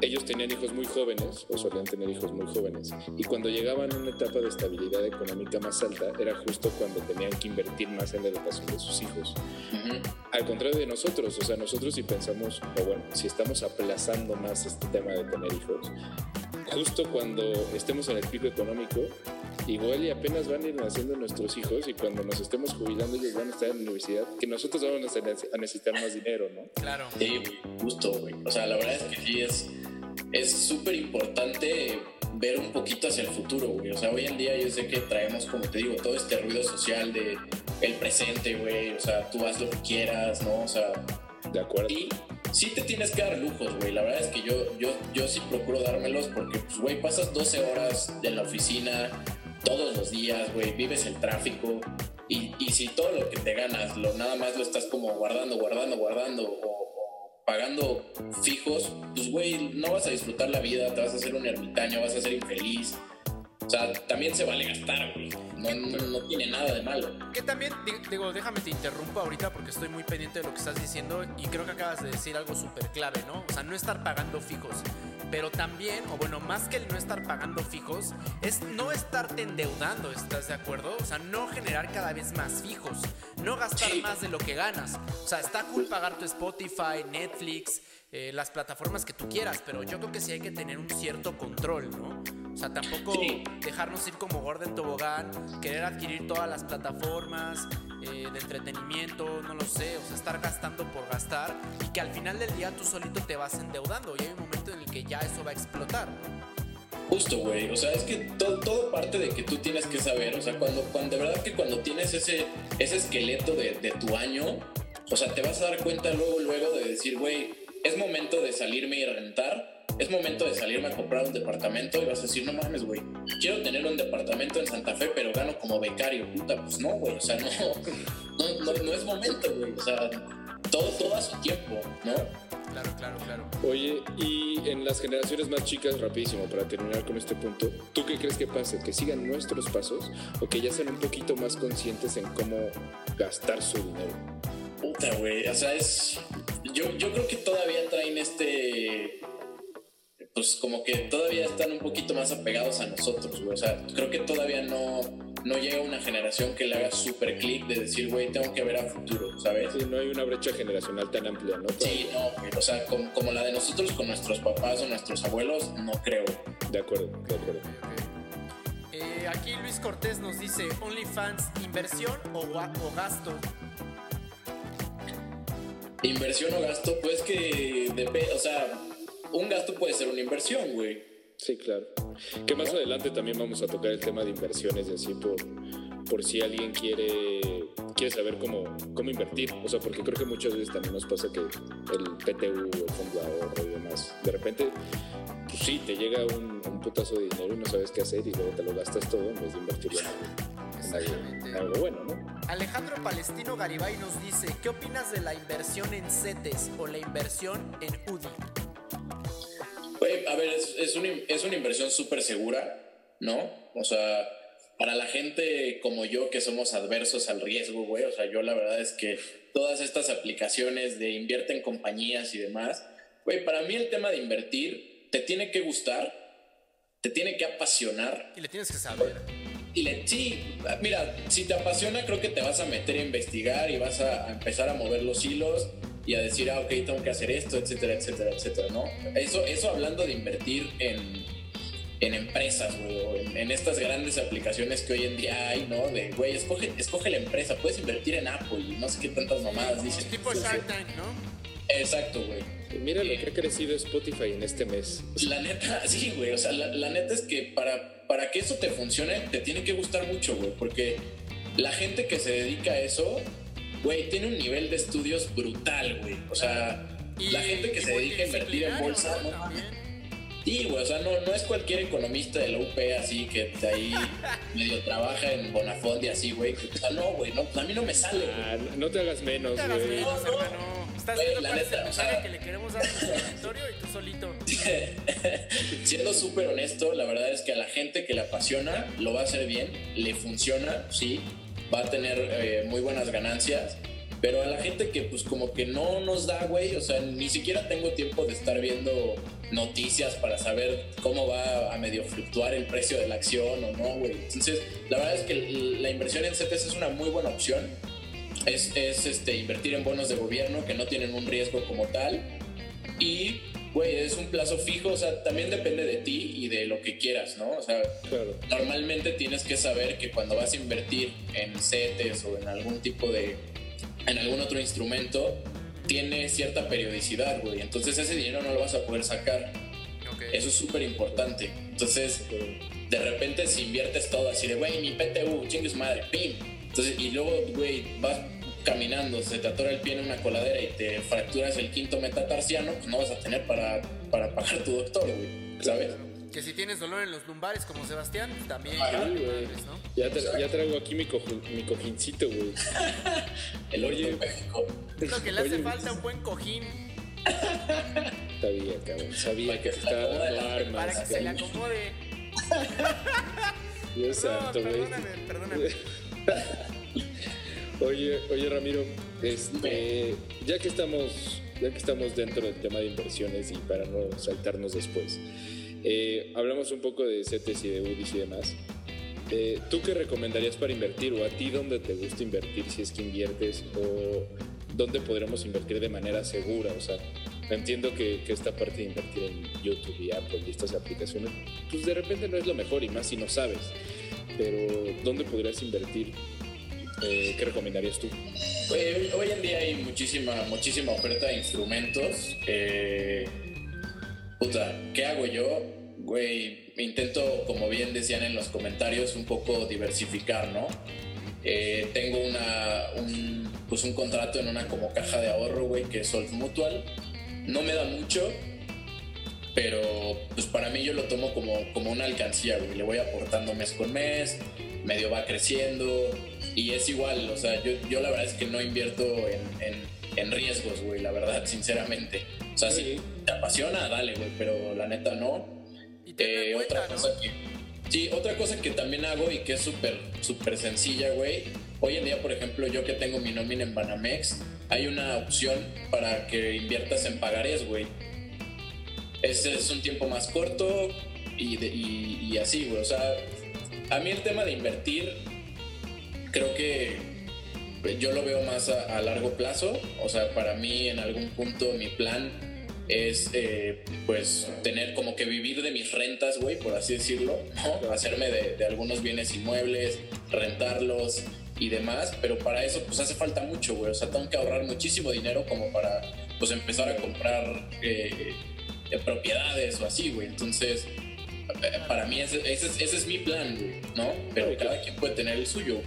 ellos tenían hijos muy jóvenes, o solían tener hijos muy jóvenes, y cuando llegaban a una etapa de estabilidad económica más alta, era justo cuando tenían que invertir más en la educación de sus hijos. Ujú. Al contrario de nosotros, o sea, nosotros si pensamos, o bueno, si estamos aplazando más este tema de tener hijos, justo cuando estemos en el pico económico, igual y apenas van a ir naciendo nuestros hijos y cuando nos estemos jubilando ellos van a estar en la universidad, que nosotros vamos a necesitar más dinero, ¿no? Claro. Sí, justo, güey. O sea, la verdad es que sí es es súper importante ver un poquito hacia el futuro, güey. O sea, hoy en día yo sé que traemos, como te digo, todo este ruido social de el presente, güey. O sea, tú haz lo que quieras, ¿no? O sea, ¿De acuerdo? y sí te tienes que dar lujos, güey. La verdad es que yo, yo, yo sí procuro dármelos porque, pues, güey, pasas 12 horas en la oficina todos los días, güey, vives el tráfico. Y, y si todo lo que te ganas, lo, nada más lo estás como guardando, guardando, guardando o pagando fijos, pues, güey, no vas a disfrutar la vida, te vas a hacer un ermitaño, vas a ser infeliz. O sea, también se vale gastar, güey. No, no, no tiene nada de malo. Que también, di- digo, déjame te interrumpo ahorita porque estoy muy pendiente de lo que estás diciendo y creo que acabas de decir algo súper clave, ¿no? O sea, no estar pagando fijos. Pero también, o bueno, más que el no estar pagando fijos, es no estarte endeudando, ¿estás de acuerdo? O sea, no generar cada vez más fijos, no gastar Sí. más de lo que ganas. O sea, está cool pagar tu Spotify, Netflix, eh, las plataformas que tú quieras, pero yo creo que sí hay que tener un cierto control, ¿no? O sea, tampoco Sí. dejarnos ir como Gordon Tobogán, querer adquirir todas las plataformas eh, de entretenimiento, no lo sé, o sea, estar gastando por gastar y que al final del día tú solito te vas endeudando y hay un momento en el que ya eso va a explotar. Justo, güey. O sea, es que todo, todo parte de que tú tienes que saber. O sea, cuando, cuando de verdad que cuando tienes ese, ese esqueleto de, de tu año, o sea, te vas a dar cuenta luego, luego de decir, güey, es momento de salirme y rentar. Es momento de salirme a comprar un departamento y vas a decir, no mames, güey, quiero tener un departamento en Santa Fe, pero gano como becario. Puta, pues no, güey. O sea, *laughs* no, no, no, es momento, güey. O sea, todo, todo a su tiempo, ¿no? Claro, claro, claro. Oye, y en las generaciones más chicas, rapidísimo, para terminar con este punto, ¿tú qué crees que pase? ¿Que sigan nuestros pasos o que ya sean un poquito más conscientes en cómo gastar su dinero? Puta, güey. O sea, es. Yo, yo creo que todavía traen este. Pues como que todavía están un poquito más apegados a nosotros, güey. O sea, creo que todavía no, no llega una generación que le haga súper clic de decir, güey, tengo que ver a futuro, ¿sabes? Sí, no hay una brecha generacional tan amplia, ¿no? Sí, no, güey. O sea, como, como la de nosotros con nuestros papás o nuestros abuelos, no creo. De acuerdo, de acuerdo. Eh, aquí Luis Cortés nos dice, OnlyFans, ¿inversión o, o gasto? Inversión o gasto, pues que depende. O sea, un gasto puede ser una inversión, güey. Sí, claro. Que más adelante también vamos a tocar el tema de inversiones y así por, por si alguien quiere, quiere saber cómo, cómo invertir. O sea, porque creo que muchas veces también nos pasa que el PTU, el fondo de ahorro y demás, de repente, pues sí, te llega un, un putazo de dinero y no sabes qué hacer y luego te lo gastas todo en vez de invertirlo en algo- Exactamente. en algo bueno, ¿no? Alejandro Palestino Garibay nos dice, ¿qué opinas de la inversión en CETES o la inversión en UDI? Güey, a ver, es, es, una, es una inversión súper segura, ¿no? O sea, para la gente como yo que somos adversos al riesgo, güey, o sea, yo la verdad es que todas estas aplicaciones de invierte en compañías y demás, güey, para mí el tema de invertir te tiene que gustar, te tiene que apasionar. Y le tienes que saber. Y le, sí, mira, si te apasiona creo que te vas a meter a investigar y vas a, a empezar a mover los hilos y a decir, ah, ok, tengo que hacer esto, etcétera, etcétera, etcétera, ¿no? Eso, eso hablando de invertir en, en empresas, güey, o en, en, estas grandes aplicaciones que hoy en día hay, ¿no? De, güey, escoge, escoge la empresa, puedes invertir en Apple y no sé qué tantas mamadas dicen. Tipo Shark Tank, ¿no? Exacto, güey. Mira lo que ha crecido Spotify en este mes. La neta, *laughs* sí, güey. O sea, la, la, neta es que para, para que eso te funcione, te tiene que gustar mucho, güey. Porque la gente que se dedica a eso, güey, tiene un nivel de estudios brutal, güey. O sea, y, la gente que se dedica a invertir en bolsa, ¿no? Sí, güey, o sea, no, no es cualquier economista de la UP así que ahí *laughs* medio trabaja en Bonafont y así, güey. O sea, no, güey, no, a mí no me sale, güey. Ah, no te hagas menos, güey. No, no. Estás viendo la neta, es el o sea, que le queremos dar a nuestro auditorio y tú solito. *laughs* Siendo súper honesto, la verdad es que a la gente que le apasiona lo va a hacer bien, le funciona, sí, va a tener eh, muy buenas ganancias. Pero a la gente que pues como que no nos da, güey, o sea, ni siquiera tengo tiempo de estar viendo noticias para saber cómo va a medio fluctuar el precio de la acción o no, güey. Entonces, la verdad es que la inversión en CETES es una muy buena opción. Es, es este, invertir en bonos de gobierno que no tienen un riesgo como tal. Y, güey, es un plazo fijo, o sea, también depende de ti y de lo que quieras, ¿no? O sea, claro. normalmente tienes que saber que cuando vas a invertir en CETES o en algún tipo de en algún otro instrumento, tiene cierta periodicidad, güey. Entonces ese dinero no lo vas a poder sacar. Okay. Eso es súper importante. Entonces, de repente si inviertes todo así de, güey, mi PTU, chingue su madre, pim. Entonces, y luego, güey, vas caminando, se te atora el pie en una coladera y te fracturas el quinto metatarsiano, pues no vas a tener para, para pagar tu doctor, güey. ¿Sabes? Que si tienes dolor en los lumbares como Sebastián, también. Ah, güey. ¿no? ya, tra ya, traigo aquí mi, cojín, mi cojincito, güey. *laughs* el oye. Lo que le hace falta un buen cojín. Sabía, cabrón. Sabía para que, que estaba dando armas. Para que se le acomode. *laughs* Dios no, santo, güey. perdóname, perdóname. *laughs* oye, oye, Ramiro, este, ya que estamos, ya que estamos dentro del tema de inversiones y para no saltarnos después. Eh, hablamos un poco de CETES y de UDIs y demás. Eh, ¿Tú qué recomendarías para invertir o a ti dónde te gusta invertir si es que inviertes o dónde podríamos invertir de manera segura? O sea, entiendo que, que, esta parte de invertir en YouTube y Apple y estas aplicaciones, pues de repente no es lo mejor y más si no sabes. Pero ¿dónde podrías invertir? Eh, ¿Qué recomendarías tú? Hoy, hoy, en día hay muchísima, muchísima oferta de instrumentos. Eh, puta, ¿qué hago yo? Güey, intento, como bien decían en los comentarios, un poco diversificar, ¿no? Eh, tengo una, un, pues un contrato en una como caja de ahorro, güey, que es Solf Mutual. No me da mucho, pero pues para mí yo lo tomo como, como una alcancía, güey. Le voy aportando mes con mes, medio va creciendo y es igual, o sea, yo, yo la verdad es que no invierto en, en, en riesgos, güey, la verdad, sinceramente. O sea, si te apasiona, dale, güey, pero la neta no. Y te Eh, cuenta, otra ¿no? cosa que sí otra cosa que también hago y que es súper súper sencilla güey hoy en día por ejemplo yo que tengo mi nómina en Banamex hay una opción para que inviertas en pagarés güey ese es un tiempo más corto y, de- y, y así güey o sea a mí el tema de invertir creo que yo lo veo más a, a largo plazo o sea para mí en algún punto mi plan es eh, pues tener como que vivir de mis rentas, güey, por así decirlo, ¿no? Hacerme de, de algunos bienes inmuebles, rentarlos y demás, pero para eso pues hace falta mucho, güey, o sea, tengo que ahorrar muchísimo dinero como para pues empezar a comprar eh, eh, propiedades o así, güey, entonces para mí ese, ese es, ese es mi plan, güey, ¿no? Pero cada quien puede tener el suyo.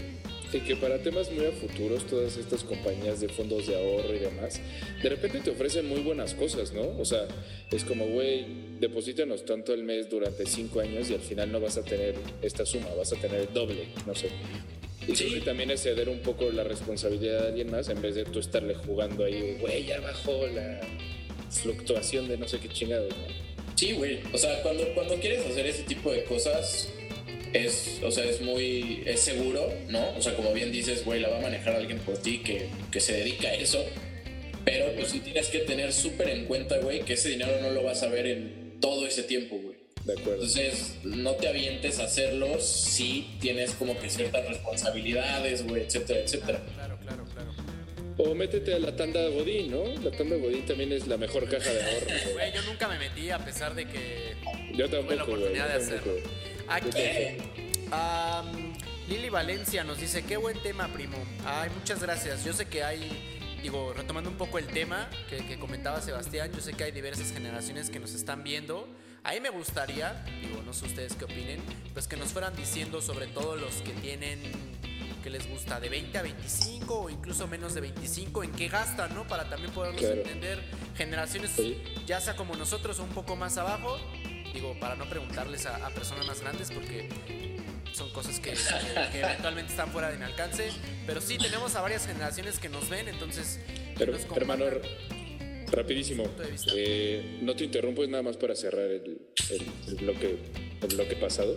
Y que para temas muy a futuros, todas estas compañías de fondos de ahorro y demás, de repente te ofrecen muy buenas cosas, ¿no? O sea, es como, güey, deposítanos tanto al mes durante cinco años y al final no vas a tener esta suma, vas a tener el doble, no sé. Y Sí. también es ceder un poco la responsabilidad de alguien más en vez de tú estarle jugando ahí, güey, ya bajó la fluctuación de no sé qué chingados, ¿no? Sí, güey. O sea, cuando, cuando quieres hacer ese tipo de cosas, es, o sea, es muy, es seguro, ¿no? O sea, como bien dices, güey, la va a manejar alguien por ti que, que se dedica a eso. Pero pues sí tienes que tener súper en cuenta, güey, que ese dinero no lo vas a ver en todo ese tiempo, güey. De acuerdo. Entonces, no te avientes a hacerlo si tienes como que ciertas responsabilidades, güey, etcétera, etcétera. Claro, claro, claro. O métete a la tanda Godín, ¿no? La tanda Godín también es la mejor caja de ahorro. *laughs* güey. Yo nunca me metí a pesar de que Yo tuve la tampoco, oportunidad yo de tampoco. Aquí, am, Lili Valencia nos dice, qué buen tema, primo. Ay, muchas gracias. Yo sé que hay, digo, retomando un poco el tema que, que comentaba Sebastián, yo sé que hay diversas generaciones que nos están viendo. A mí me gustaría, digo, no sé ustedes qué opinen, pues que nos fueran diciendo sobre todo los que tienen, que les gusta, de 20 a 25 o incluso menos de 25, en qué gastan, ¿no? Para también poderlos Claro. entender generaciones, Sí. ya sea como nosotros o un poco más abajo, digo, para no preguntarles a, a personas más grandes porque son cosas que, que- que *laughs* eventualmente están fuera de mi alcance, pero sí tenemos a varias generaciones que nos ven, entonces... Pero, nos hermano, rapidísimo. Eh, no te interrumpo, es nada más para cerrar el, el- el bloque, bloque pasado.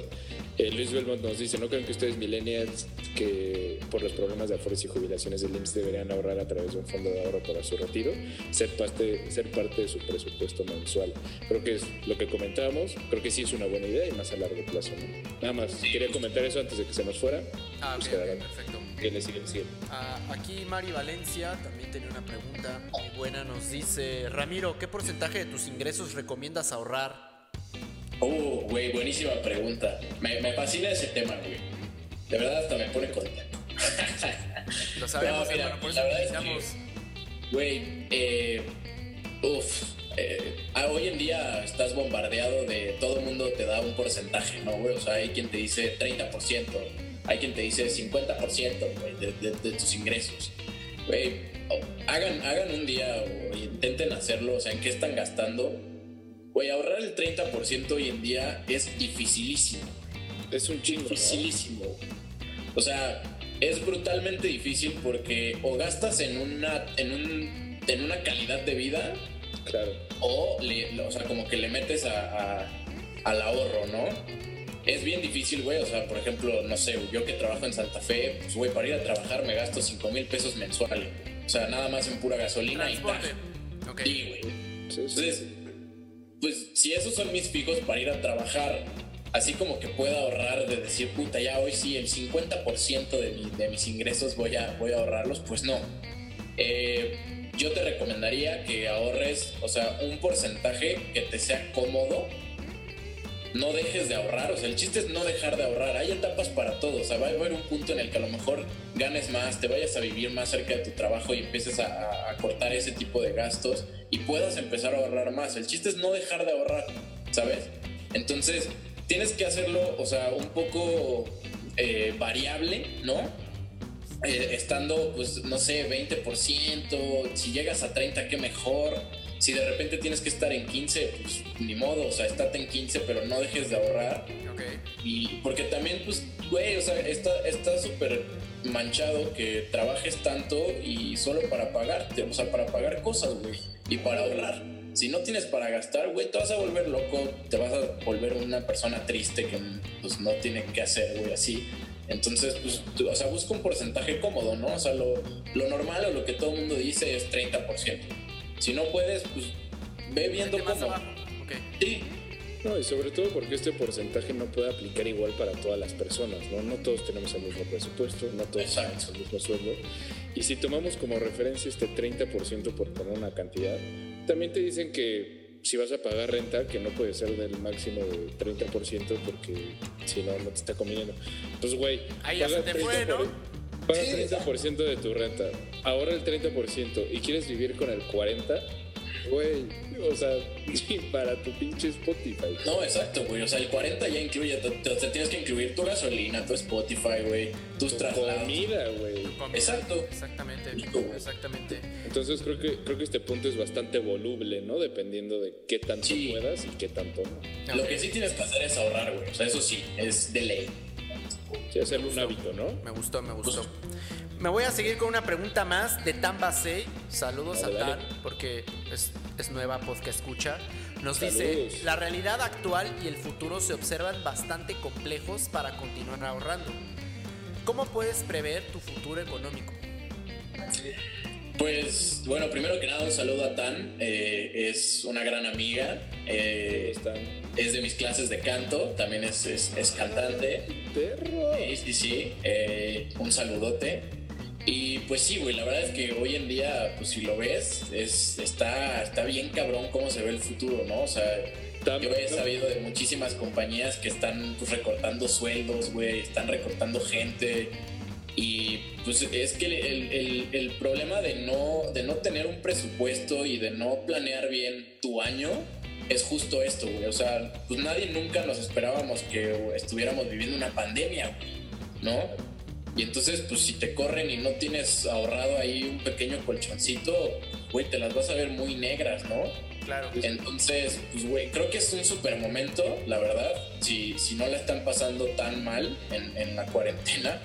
Eh, Luis Belmont nos dice, ¿no creen que ustedes millennials que por los problemas de afores y jubilaciones del IMSS deberían ahorrar a través de un fondo de ahorro para su retiro? Ser parte, ser parte de su presupuesto mensual. Creo que es lo que comentábamos, creo que sí es una buena idea y más a largo plazo. ¿no? Nada más, quería comentar eso antes de que se nos fuera. Ah, Pues ok, quedará. perfecto. Le siguen, siguen. Ah, aquí Mari Valencia también tenía una pregunta muy buena. Nos dice, Ramiro, ¿qué porcentaje de tus ingresos recomiendas ahorrar? Oh, güey, buenísima pregunta. Me, me fascina ese tema, güey. De verdad hasta me pone contento. *laughs* Lo sabemos, No, mira, hermano, por la verdad es iniciamos. Güey, eh, uff, eh, ah, hoy en día estás bombardeado de todo el mundo te da un porcentaje, ¿no, güey? O sea, hay quien te dice 30%, hay quien te dice 50%, güey, de, de- de tus ingresos. Güey, hagan, hagan un día o intenten hacerlo, o sea, ¿en qué están gastando? Güey, ahorrar el 30% hoy en día es dificilísimo Es un chingo, ¿no? dificilísimo. O sea, es brutalmente difícil porque o gastas en una, en un, en una calidad de vida Claro. o, le, o sea, como que le metes a, a- al ahorro, ¿no? Es bien difícil, güey. O sea, por ejemplo, no sé, yo que trabajo en Santa Fe, pues, güey, para ir a trabajar me gasto 5 mil pesos mensuales. O sea, nada más en pura gasolina y tal. Sí, güey. Sí, sí. Entonces, pues si esos son mis fijos para ir a trabajar, así como que pueda ahorrar de decir, puta, ya hoy sí, el 50% de, mi- de mis ingresos voy a, voy a ahorrarlos, pues no. Eh, yo te recomendaría que ahorres, o sea, un porcentaje que te sea cómodo. No dejes de ahorrar, o sea, el chiste es no dejar de ahorrar. Hay etapas para todo, o sea, va a haber un punto en el que a lo mejor ganes más, te vayas a vivir más cerca de tu trabajo y empieces a, cortar ese tipo de gastos y puedas empezar a ahorrar más. El chiste es no dejar de ahorrar, ¿sabes? Entonces, tienes que hacerlo, o sea, un poco eh, variable, ¿no? Eh, estando, pues, no sé, 20%, si llegas a 30, qué mejor. Si de repente tienes que estar en 15, pues ni modo, o sea, estate en 15, pero no dejes de ahorrar. Ok. Y porque también, pues, güey, o sea, está está súper manchado que trabajes tanto y solo para pagarte, o sea, para pagar cosas, güey, y para ahorrar. Si no tienes para gastar, güey, te vas a volver loco, te vas a volver una persona triste que pues no tiene que hacer, güey, así. Entonces, pues, tú- o sea, busca un porcentaje cómodo, ¿no? O sea, lo, lo normal o lo que todo el mundo dice es 30%. Si no puedes, pues, ve viendo más cómo. abajo. Ok. Sí, No, y sobre todo porque este porcentaje no puede aplicar igual para todas las personas, ¿no? No todos tenemos el mismo presupuesto, no todos Exacto. tenemos el mismo sueldo. Y si tomamos como referencia este 30% por poner una cantidad, también te dicen que si vas a pagar renta, que no puede ser del máximo de 30% porque si no, no te está conviniendo. Pues, güey, Ahí ya se te fue, ¿no? Pagas Sí, 30% de tu renta, ahora el 30% y quieres vivir con el 40%, güey, o sea, *laughs* para tu pinche Spotify. No, exacto, güey. O sea, el 40 ya incluye, te, tienes que incluir tu gasolina, tu Spotify, güey, tus Tu traslados. comida, güey. Comida. Exacto. Exactamente. Exactamente. Entonces creo que creo que este punto es bastante voluble, ¿no? Dependiendo de qué tanto Sí. puedas y qué tanto no. Lo que sí tienes que hacer es ahorrar, güey. O sea, eso sí, es de ley. Sí, hacerlo un hábito, ¿no? Me gustó, me gustó. Me voy a seguir con una pregunta más de Tan Basey. Saludos Dale, a dale. Tan, porque es es nueva podcast escucha. Nos dice, la realidad actual y el futuro se observan bastante complejos para continuar ahorrando. ¿Cómo puedes prever tu futuro económico? Pues bueno, primero que nada un saludo a Tan, eh, es una gran amiga, eh, es de mis clases de canto, también es, es, cantante. Perro. Sí, sí, sí, eh, un saludote. Y pues sí, güey, la verdad es que hoy en día, pues si lo ves, es, está, está bien cabrón cómo se ve el futuro, ¿no? O sea, yo he sabido de muchísimas compañías que están pues, recortando sueldos, güey, están recortando gente. Y pues es que el, el, problema de no, de no tener un presupuesto y de no planear bien tu año es justo esto, güey. O sea, pues nadie nunca nos esperábamos que estuviéramos viviendo una pandemia, ¿no? Y entonces, pues si te corren y no tienes ahorrado ahí un pequeño colchoncito, güey, te las vas a ver muy negras, ¿no? Claro. Entonces, pues, güey, creo que es un super momento, la verdad. Si, si no la están pasando tan mal en, en la cuarentena,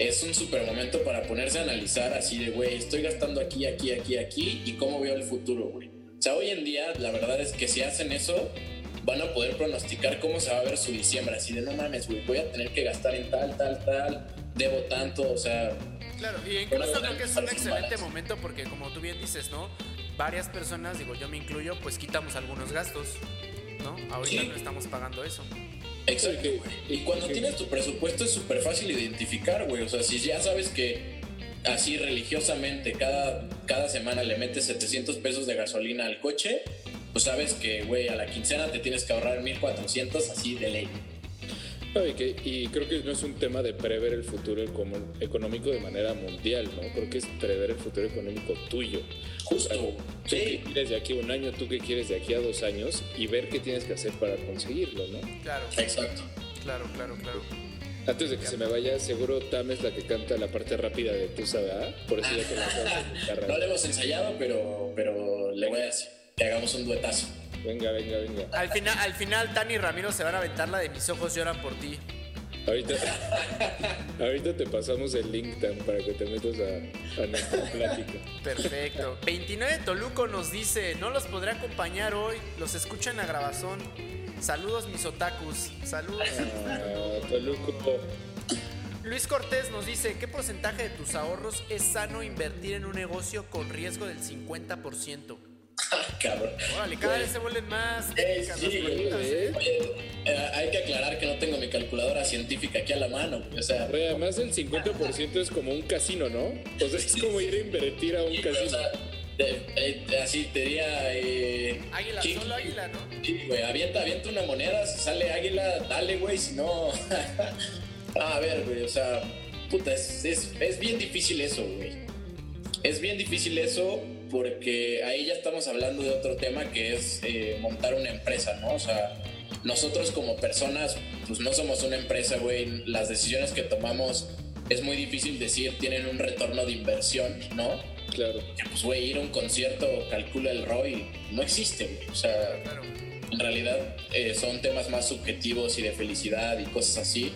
es un super momento para ponerse a analizar así de, güey, estoy gastando aquí, aquí, aquí, aquí y cómo veo el futuro, güey. O sea, hoy en día la verdad es que si hacen eso, van a poder pronosticar cómo se va a ver su diciembre. Así de, no mames, güey, voy a tener que gastar en tal, tal, tal, debo tanto, o sea... Claro, y incluso creo que es un excelente momento porque como tú bien dices, ¿no? Varias personas, digo yo me incluyo, pues quitamos algunos gastos, ¿no? Ahorita no estamos pagando eso. Exacto, Y cuando tienes tu presupuesto es súper fácil identificar, güey. O sea, si ya sabes que así religiosamente cada, cada semana le metes 700 pesos de gasolina al coche, pues sabes que, güey, a la quincena te tienes que ahorrar 1400 así de ley. Y, creo que no es un tema de prever el futuro económico de manera mundial, ¿no? Creo que es prever el futuro económico tuyo. Justo. tú qué quieres de aquí a un año, tú qué quieres de aquí a dos años y ver qué tienes que hacer para conseguirlo, ¿no? Claro. Exacto. Claro, claro, claro. Antes de que se me vaya, seguro Tam es la que canta la parte rápida de tu ¿verdad? Por eso ya te la *laughs* No lo hemos ensayado, pero, pero le voy a decir que hagamos un duetazo. Venga, venga, venga. Al final, al final, Tani y Ramiro se van a aventar la de mis ojos lloran por ti. Ahorita, *laughs* ahorita te pasamos el link para que te metas a, a nuestra plática. Perfecto. 29 Toluco nos dice, no los podré acompañar hoy, los escuchan a grabazón. Saludos mis otakus. Saludos. Ah, Toluco. Luis Cortés nos dice, ¿qué porcentaje de tus ahorros es sano invertir en un negocio con riesgo del 50%? Cabrón. Órale, cada vez se vuelven más. Eh, hay que aclarar que no tengo mi calculadora científica aquí a la mano. O sea, además el 50% es como un casino, ¿no? O sea, es como ir a invertir a un casino. Eh, así te diría. Eh, águila, solo águila, ¿no? Sí, güey, avienta, avienta una moneda, si sale águila, dale, güey, si no. *laughs* a ver, güey, o sea, puta, es, es, es bien difícil eso, güey. Es bien difícil eso porque ahí ya estamos hablando de otro tema que es eh, montar una empresa, ¿no? O sea, nosotros como personas, pues no somos una empresa, güey. Las decisiones que tomamos es muy difícil decir tienen un retorno de inversión, ¿no? Claro. pues, güey, ir a un concierto, calcula el ROI, no existe, güey. O sea, en realidad eh, son temas más subjetivos y de felicidad y cosas así.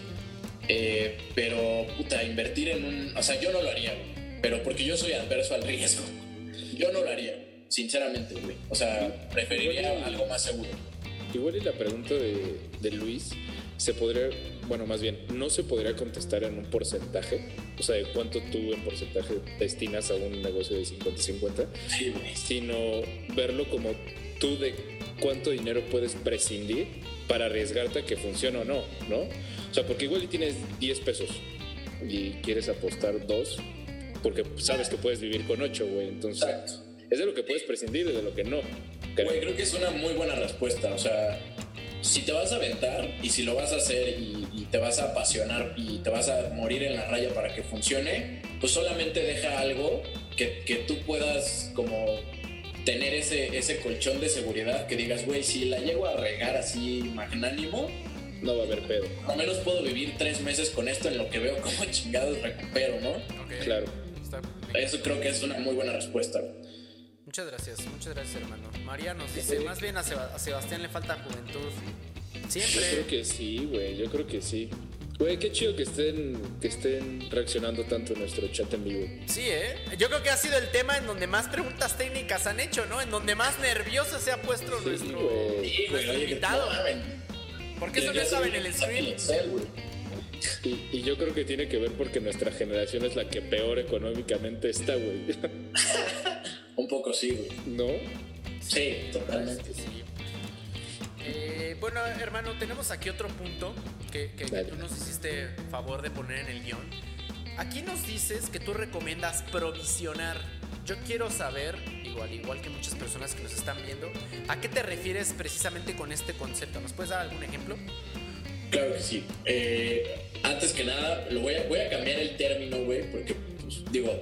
Eh, pero, puta, invertir en un. O sea, yo no lo haría, güey. Pero porque yo soy adverso al riesgo. Yo no lo haría, sinceramente, güey. O sea, preferiría algo más seguro. Igual y la pregunta de, de Luis se podría, bueno, más bien, no se podría contestar en un porcentaje, o sea, de cuánto tú en porcentaje destinas a un negocio de 50-50, sino verlo como tú de cuánto dinero puedes prescindir para arriesgarte a que funcione o no, ¿no? O sea, porque igual tienes 10 pesos y quieres apostar 2, porque sabes que puedes vivir con 8, güey, entonces... Es de lo que puedes prescindir y de lo que no. Güey, creo que es una muy buena respuesta, o sea si te vas a aventar y si lo vas a hacer y, te vas a apasionar y te vas a morir en la raya para que funcione, pues solamente deja algo que, que tú puedas como tener ese, ese colchón de seguridad que digas, güey, si la llego a regar así magnánimo, no va a haber pedo. Al menos puedo vivir tres meses con esto en lo que veo como *laughs* chingados recupero, ¿no? Claro. Eso creo que es una muy buena respuesta. Muchas gracias, muchas gracias, hermano. María nos dice, más bien a, Sebastián le falta juventud. Siempre. Yo creo que sí, güey, yo creo que sí. Güey, qué chido que estén, que estén reaccionando tanto en nuestro chat en vivo. Sí, ¿eh? Yo creo que ha sido el tema en donde más preguntas técnicas han hecho, ¿no? En donde más nervioso se ha puesto Sí, nuestro. Sí, nuestro oye, que invitado. no mamen. Porque eso no ya estaba se en el stream. Y, y yo creo que tiene que ver porque nuestra generación es la que peor económicamente está, güey. *laughs* Un poco sí, güey. ¿No? Sí, totalmente. Sí. Eh, bueno, hermano, tenemos aquí otro punto que, que- que tú nos hiciste favor de poner en el guion. Aquí nos dices que tú recomiendas provisionar. Yo quiero saber, igual, igual que muchas personas que nos están viendo, ¿a qué te refieres precisamente con este concepto? ¿Nos puedes dar algún ejemplo? Claro que sí. Eh, antes que nada, lo voy a, voy a cambiar el término, güey, porque, pues, digo,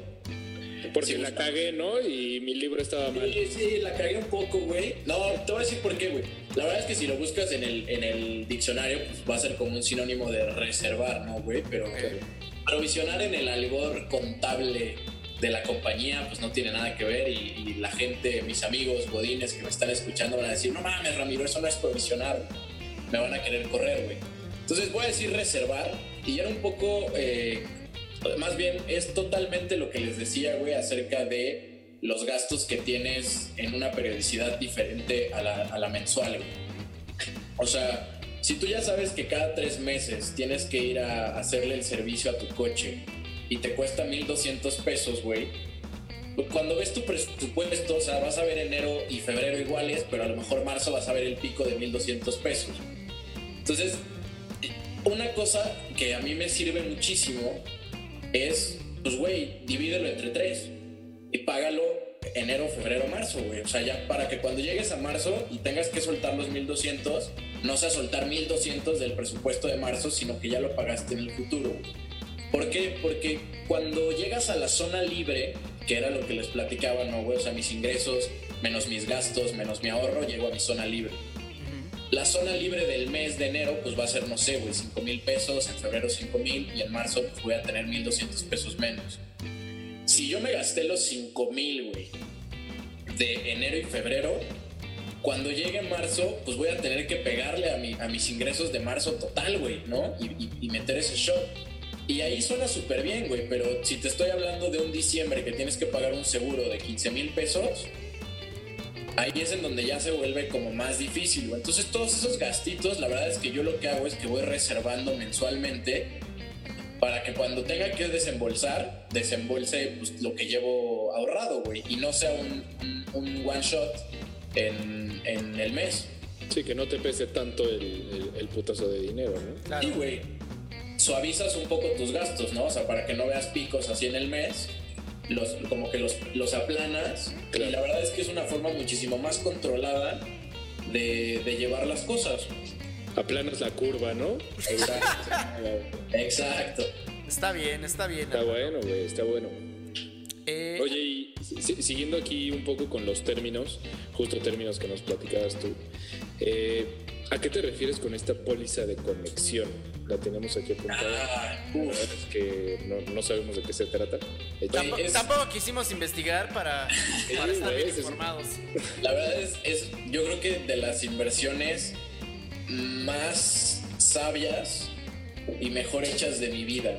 Porque la cagué, ¿no? Y mi libro estaba mal. Sí, sí, la cagué un poco, güey. No, te voy a decir por qué, güey. La verdad es que si lo buscas en el, en el diccionario, pues va a ser como un sinónimo de reservar, ¿no, güey? Pero provisionar en el albor contable de la compañía, pues no tiene nada que ver. Y, y la gente, mis amigos godines que me están escuchando van a decir, no mames, Ramiro, eso no es provisionar. Me van a querer correr, güey. Entonces voy a decir reservar. Y era un poco... eh, más bien es totalmente lo que les decía, güey, acerca de los gastos que tienes en una periodicidad diferente a la, a la mensual, güey. O sea, si tú ya sabes que cada tres meses tienes que ir a hacerle el servicio a tu coche y te cuesta 1200 pesos, güey. Cuando ves tu presupuesto, o sea, vas a ver enero y febrero iguales, pero a lo mejor marzo vas a ver el pico de 1200 pesos. Entonces, una cosa que a mí me sirve muchísimo es, pues, güey, divídelo entre tres y págalo enero, febrero, marzo, güey. O sea, ya para que cuando llegues a marzo y tengas que soltar los 1200, no sea soltar 1200 del presupuesto de marzo, sino que ya lo pagaste en el futuro. ¿Por qué? Porque cuando llegas a la zona libre, que era lo que les platicaba, ¿no, güey? O sea, mis ingresos menos mis gastos, menos mi ahorro, llego a mi zona libre. La zona libre del mes de enero, pues va a ser, no sé, güey, 5 mil pesos, en febrero 5 mil y en marzo pues voy a tener 1200 pesos menos. Si yo me gasté los 5 mil, güey, de enero y febrero, cuando llegue marzo, pues voy a tener que pegarle a, mi, a mis ingresos de marzo total, güey, ¿no? Y, y- y meter ese shot. Y ahí suena súper bien, güey, pero si te estoy hablando de un diciembre que tienes que pagar un seguro de 15 mil pesos, ahí es en donde ya se vuelve como más difícil. Entonces todos esos gastitos, la verdad es que yo lo que hago es que voy reservando mensualmente para que cuando tenga que desembolsar, desembolse pues, lo que llevo ahorrado, güey, y no sea un, un- un one shot en, en el mes. Sí, que no te pese tanto el, el, el putazo de dinero, ¿no? Claro. Y, güey, suavizas un poco tus gastos, ¿no? O sea, para que no veas picos así en el mes, los, como que los, los aplanas. Claro. Y la verdad es que es una forma muchísimo más controlada de, de llevar las cosas. Aplanas la curva, ¿no? Exacto. Está bien, está bien. Está bueno, güey, está bueno. Eh, Oye, y si- siguiendo aquí un poco con los términos, justo términos que nos platicabas tú, eh, ¿a qué te refieres con esta póliza de conexión? La tenemos aquí apuntada. Ah, La uf. verdad es que no, no sabemos de qué se trata. Tampo- es- Tampoco quisimos investigar para, para estar bien ese es- informados. La verdad es, es, yo creo que de las inversiones más sabias y mejor hechas de mi vida.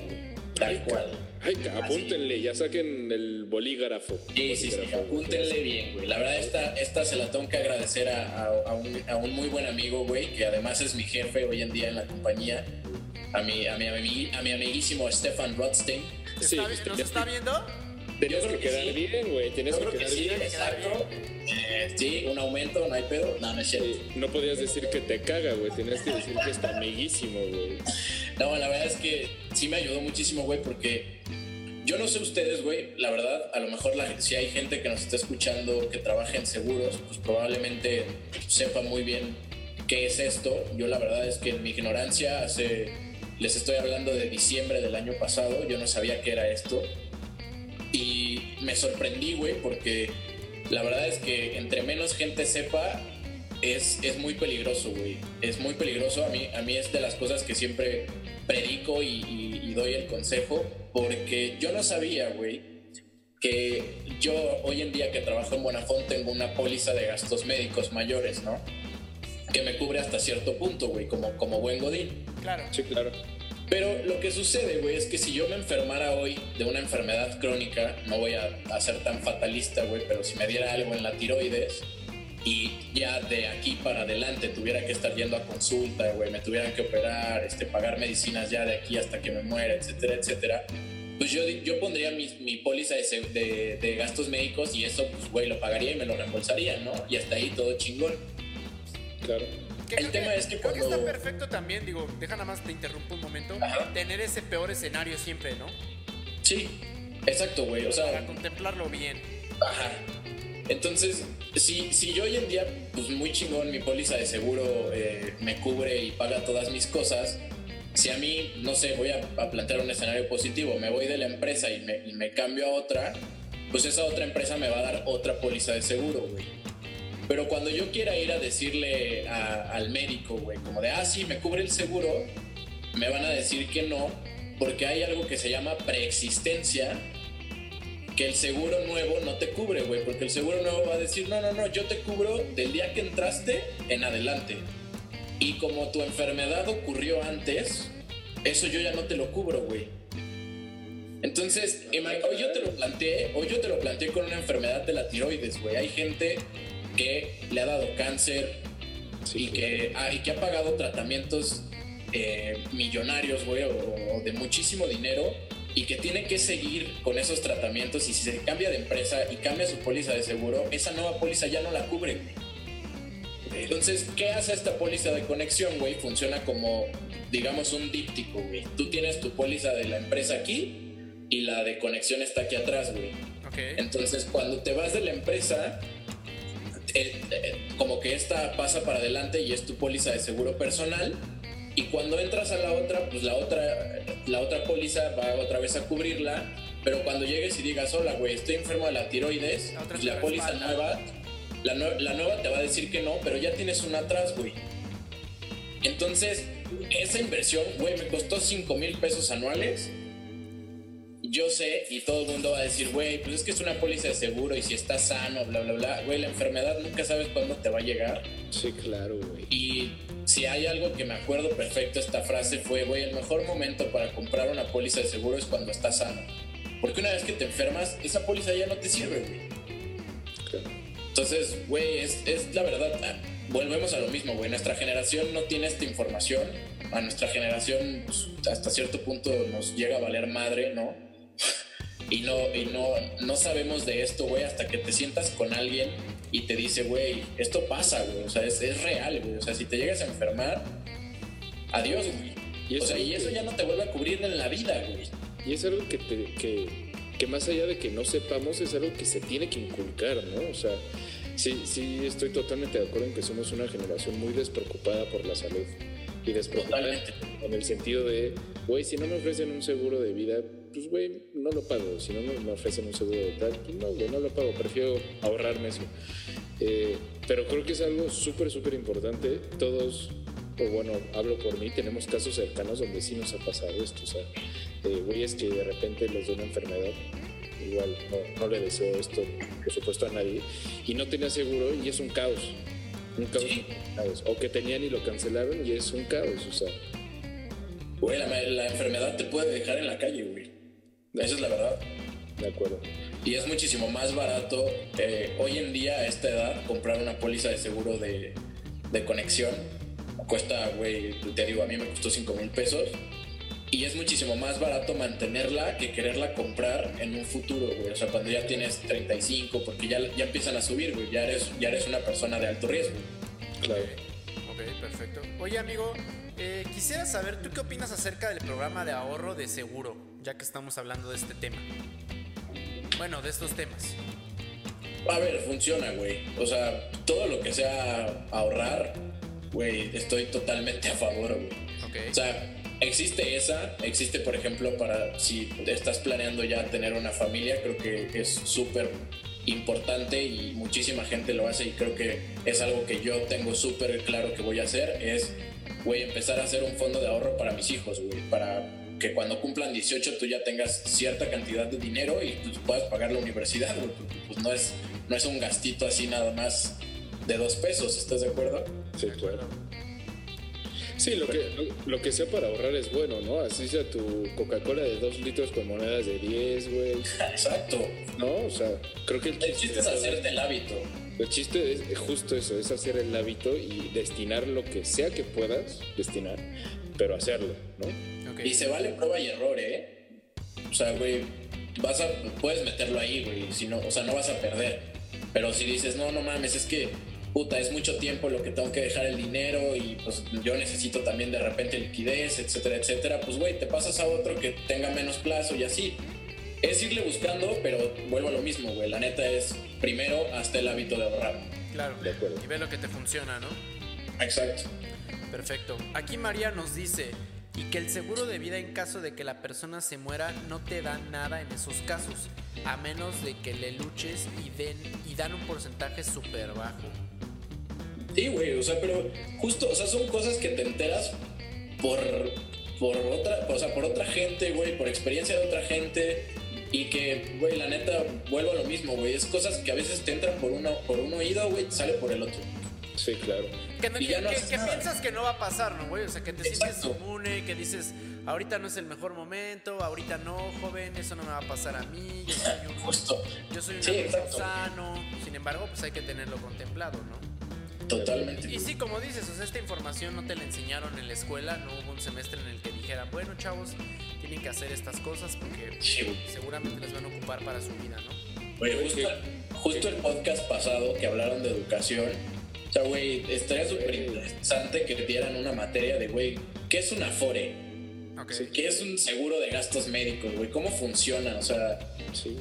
Tal cual. Ay, apúntenle, ya saquen el bolígrafo. Sí, sí, sí, apúntenle bien, güey. La verdad, esta, esta se la tengo que agradecer a, a- a un, a un muy buen amigo, güey, que además es mi jefe hoy en día en la compañía. A mi, a mi, amigui- a mi amiguísimo Stefan Rothstein. Sí, ¿Está- pues, ¿Nos está que- viendo? Tenías que quedar sí. bien, güey. Tenías que que quedar sí, bien. exacto. Eh, sí, un aumento, no hay pedo. No, no es cierto. Sí, No podías decir que te caga, güey. Tenías que decir que es tu amiguísimo, güey. No, la verdad es que sí me ayudó muchísimo, güey, porque yo no sé ustedes, güey, la verdad, a lo mejor la, si hay gente que nos está escuchando que trabaja en seguros, pues probablemente sepa muy bien qué es esto. Yo la verdad es que en mi ignorancia hace, les estoy hablando de diciembre del año pasado, yo no sabía qué era esto. Y me sorprendí, güey, porque la verdad es que entre menos gente sepa, es, es muy peligroso, güey. Es muy peligroso. A mí, a mí es de las cosas que siempre predico y, y- y doy el consejo, porque yo no sabía, güey, que yo hoy en día que trabajo en Bonafont tengo una póliza de gastos médicos mayores, ¿no? Que me cubre hasta cierto punto, güey, como, como buen godín. Claro. Sí, claro. Pero lo que sucede, güey, es que si yo me enfermara hoy de una enfermedad crónica, no voy a, a ser tan fatalista, güey, pero si me diera algo en la tiroides y ya de aquí para adelante tuviera que estar yendo a consulta, güey, me tuvieran que operar, este, pagar medicinas ya de aquí hasta que me muera, etcétera, etcétera, pues yo, yo pondría mi, mi póliza de, de- de gastos médicos y eso, pues, güey, lo pagaría y me lo reembolsaría, ¿no? Y hasta ahí todo chingón. Claro. Que El tema es que creo cuando- está perfecto también, digo, deja nada más te interrumpo un momento, Ajá. tener ese peor escenario siempre, ¿no? Sí, exacto, güey, o sea... Para contemplarlo bien. Ajá. Entonces, si, si yo hoy en día, pues muy chingón, mi póliza de seguro eh, me cubre y paga todas mis cosas, si a mí, no sé, voy a, a plantear un escenario positivo, me voy de la empresa y me, y me cambio a otra, pues esa otra empresa me va a dar otra póliza de seguro, güey. Pero cuando yo quiera ir a decirle a- al médico, güey, como de, ah, sí, me cubre el seguro, me van a decir que no, porque hay algo que se llama preexistencia, que el seguro nuevo no te cubre, güey, porque el seguro nuevo va a decir, no, no, no, yo te cubro del día que entraste en adelante. Y como tu enfermedad ocurrió antes, eso yo ya no te lo cubro, güey. Entonces, hoy yo te lo planteé, hoy yo te lo planteé con una enfermedad de la tiroides, güey. Hay gente que le ha dado cáncer Sí, y, que, ah, y que ha pagado tratamientos eh, millonarios, güey, o, o de muchísimo dinero y que tiene que seguir con esos tratamientos y si se cambia de empresa y cambia su póliza de seguro, esa nueva póliza ya no la cubre, güey. Entonces, ¿qué hace esta póliza de conexión, güey? Funciona como, digamos, un díptico, güey. Tú tienes tu póliza de la empresa aquí y la de conexión está aquí atrás, güey. Ok. Entonces, cuando te vas de la empresa, como que esta pasa para adelante y es tu póliza de seguro personal. Y cuando entras a la otra, pues la otra, la otra póliza va otra vez a cubrirla. Pero cuando llegues y digas, hola, güey, estoy enfermo de la tiroides, La pues la póliza nueva, la, la nueva te va a decir que no, pero ya tienes una atrás, güey. Entonces, esa inversión, güey, me costó 5 mil pesos anuales yo sé y todo el mundo va a decir, güey, pues es que es una póliza de seguro y si estás sano, bla, bla, bla. Güey, la enfermedad nunca sabes cuándo te va a llegar. Sí, claro, güey. Y si hay algo que me acuerdo perfecto, esta frase fue, güey, el mejor momento para comprar una póliza de seguro es cuando estás sano. Porque una vez que te enfermas, esa póliza ya no te sirve, güey. Claro. Entonces, güey, es, es la verdad. ah, Volvemos a lo mismo, güey. Nuestra generación no tiene esta información. A nuestra generación, pues, hasta cierto punto, nos llega a valer madre, ¿no? Y no, y no, no sabemos de esto, güey, hasta que te sientas con alguien y te dice, güey, esto pasa, güey. O sea, es, es real, güey. O sea, si te llegas a enfermar, adiós, güey. Y O sea, y eso ya no te vuelve a cubrir en la vida, güey. Y es algo que, te- que, que más allá de que no sepamos, es algo que se tiene que inculcar, ¿no? O sea, sí, sí estoy totalmente de acuerdo en que somos una generación muy despreocupada por la salud. Y despreocupada Totalmente. en el sentido de, güey, si no me ofrecen un seguro de vida, pues, güey, no lo pago. Si no me ofrecen un seguro de tal, pues no, güey, no lo pago. Prefiero ahorrarme eso. Eh, pero creo que es algo súper, súper importante. Todos, o bueno, hablo por mí, tenemos casos cercanos donde sí nos ha pasado esto. O sea, eh, güeyes que de repente les da una enfermedad, igual no, no le deseo esto, por supuesto, a nadie, y no tenía seguro y es un caos. Un caos, Sí. un caos. O que tenían y lo cancelaron y es un caos. O sea, Güey, la, la enfermedad te puede dejar en la calle, güey. Esa es la verdad. de acuerdo. Y es muchísimo más barato eh, hoy en día a esta edad comprar una póliza de seguro de, de conexión. Cuesta, güey, te digo, a mí me costó 5 mil pesos. Y es muchísimo más barato mantenerla que quererla comprar en un futuro, güey. O sea, cuando ya tienes 35, porque ya, ya empiezan a subir, güey. Ya eres, ya eres una persona de alto riesgo. Claro. Ok, perfecto. Oye, amigo, eh, quisiera saber, ¿tú qué opinas acerca del programa de ahorro de seguro? Ya que estamos hablando de este tema. Bueno, de estos temas. A ver, funciona, güey. O sea, todo lo que sea ahorrar, güey, estoy totalmente a favor, güey. Ok. O sea, existe esa, existe por ejemplo para si estás planeando ya tener una familia, creo que es súper importante y muchísima gente lo hace y creo que es algo que yo tengo súper claro que voy a hacer, es, güey, empezar a hacer un fondo de ahorro para mis hijos, güey, para que cuando cumplan 18 tú ya tengas cierta cantidad de dinero y pues, puedas pagar la universidad, porque pues no es, no es un gastito así nada más de dos pesos, ¿estás de acuerdo? Sí, claro. Sí, lo que, lo, lo que sea para ahorrar es bueno, ¿no? Así sea tu Coca-Cola de 2 litros con monedas de 10, güey. *laughs* Exacto. ¿No? O sea, creo que El chiste es hacerte el hábito. El chiste es justo eso, es hacer el hábito y destinar lo que sea que puedas destinar, pero hacerlo, ¿no? Ok. Y se vale prueba y error, ¿eh? O sea, güey, vas a, puedes meterlo ahí, güey, si no, o sea, no vas a perder. Pero si dices, no, no mames, es que, puta, es mucho tiempo lo que tengo que dejar el dinero y pues yo necesito también de repente liquidez, etcétera, etcétera, pues, güey, te pasas a otro que tenga menos plazo y así. Es irle buscando, pero vuelvo a lo mismo, güey. La neta es, primero, hasta el hábito de ahorrar. Claro. De acuerdo. Y ve lo que te funciona, ¿no? Exacto. Perfecto. Aquí María nos dice, y que el seguro de vida en caso de que la persona se muera no te da nada en esos casos, a menos de que le luches y, den, y dan un porcentaje súper bajo. Sí, güey, o sea, pero justo, o sea, son cosas que te enteras por, por otra, o sea, por otra gente, güey, por experiencia de otra gente y que, güey, la neta, vuelvo a lo mismo, güey, es cosas que a veces te entran por, uno por un oído, güey, te sale por el otro. Sí, claro. Que, no- que- que nada. piensas que no va a pasar, ¿no, güey? O sea, que te Exacto. sientes inmune, que dices, ahorita no es el mejor momento, ahorita no, joven, eso no me va a pasar a mí, yo soy un, Justo, yo soy un Sí, sano. Sin embargo, pues hay que tenerlo contemplado, ¿no? totalmente. Y sí, como dices, o sea, esta información no te la enseñaron en la escuela, no hubo un semestre en el que dijeran, bueno, chavos, tienen que hacer estas cosas porque Sí, seguramente les van a ocupar para su vida, ¿no? Güey, justo, justo el podcast pasado que hablaron de educación, o sea, güey, estaría súper interesante que dieran una materia de, güey, ¿qué es una FORE? Ok. ¿Qué es un seguro de gastos médicos, güey? ¿Cómo funciona? O sea, Sí.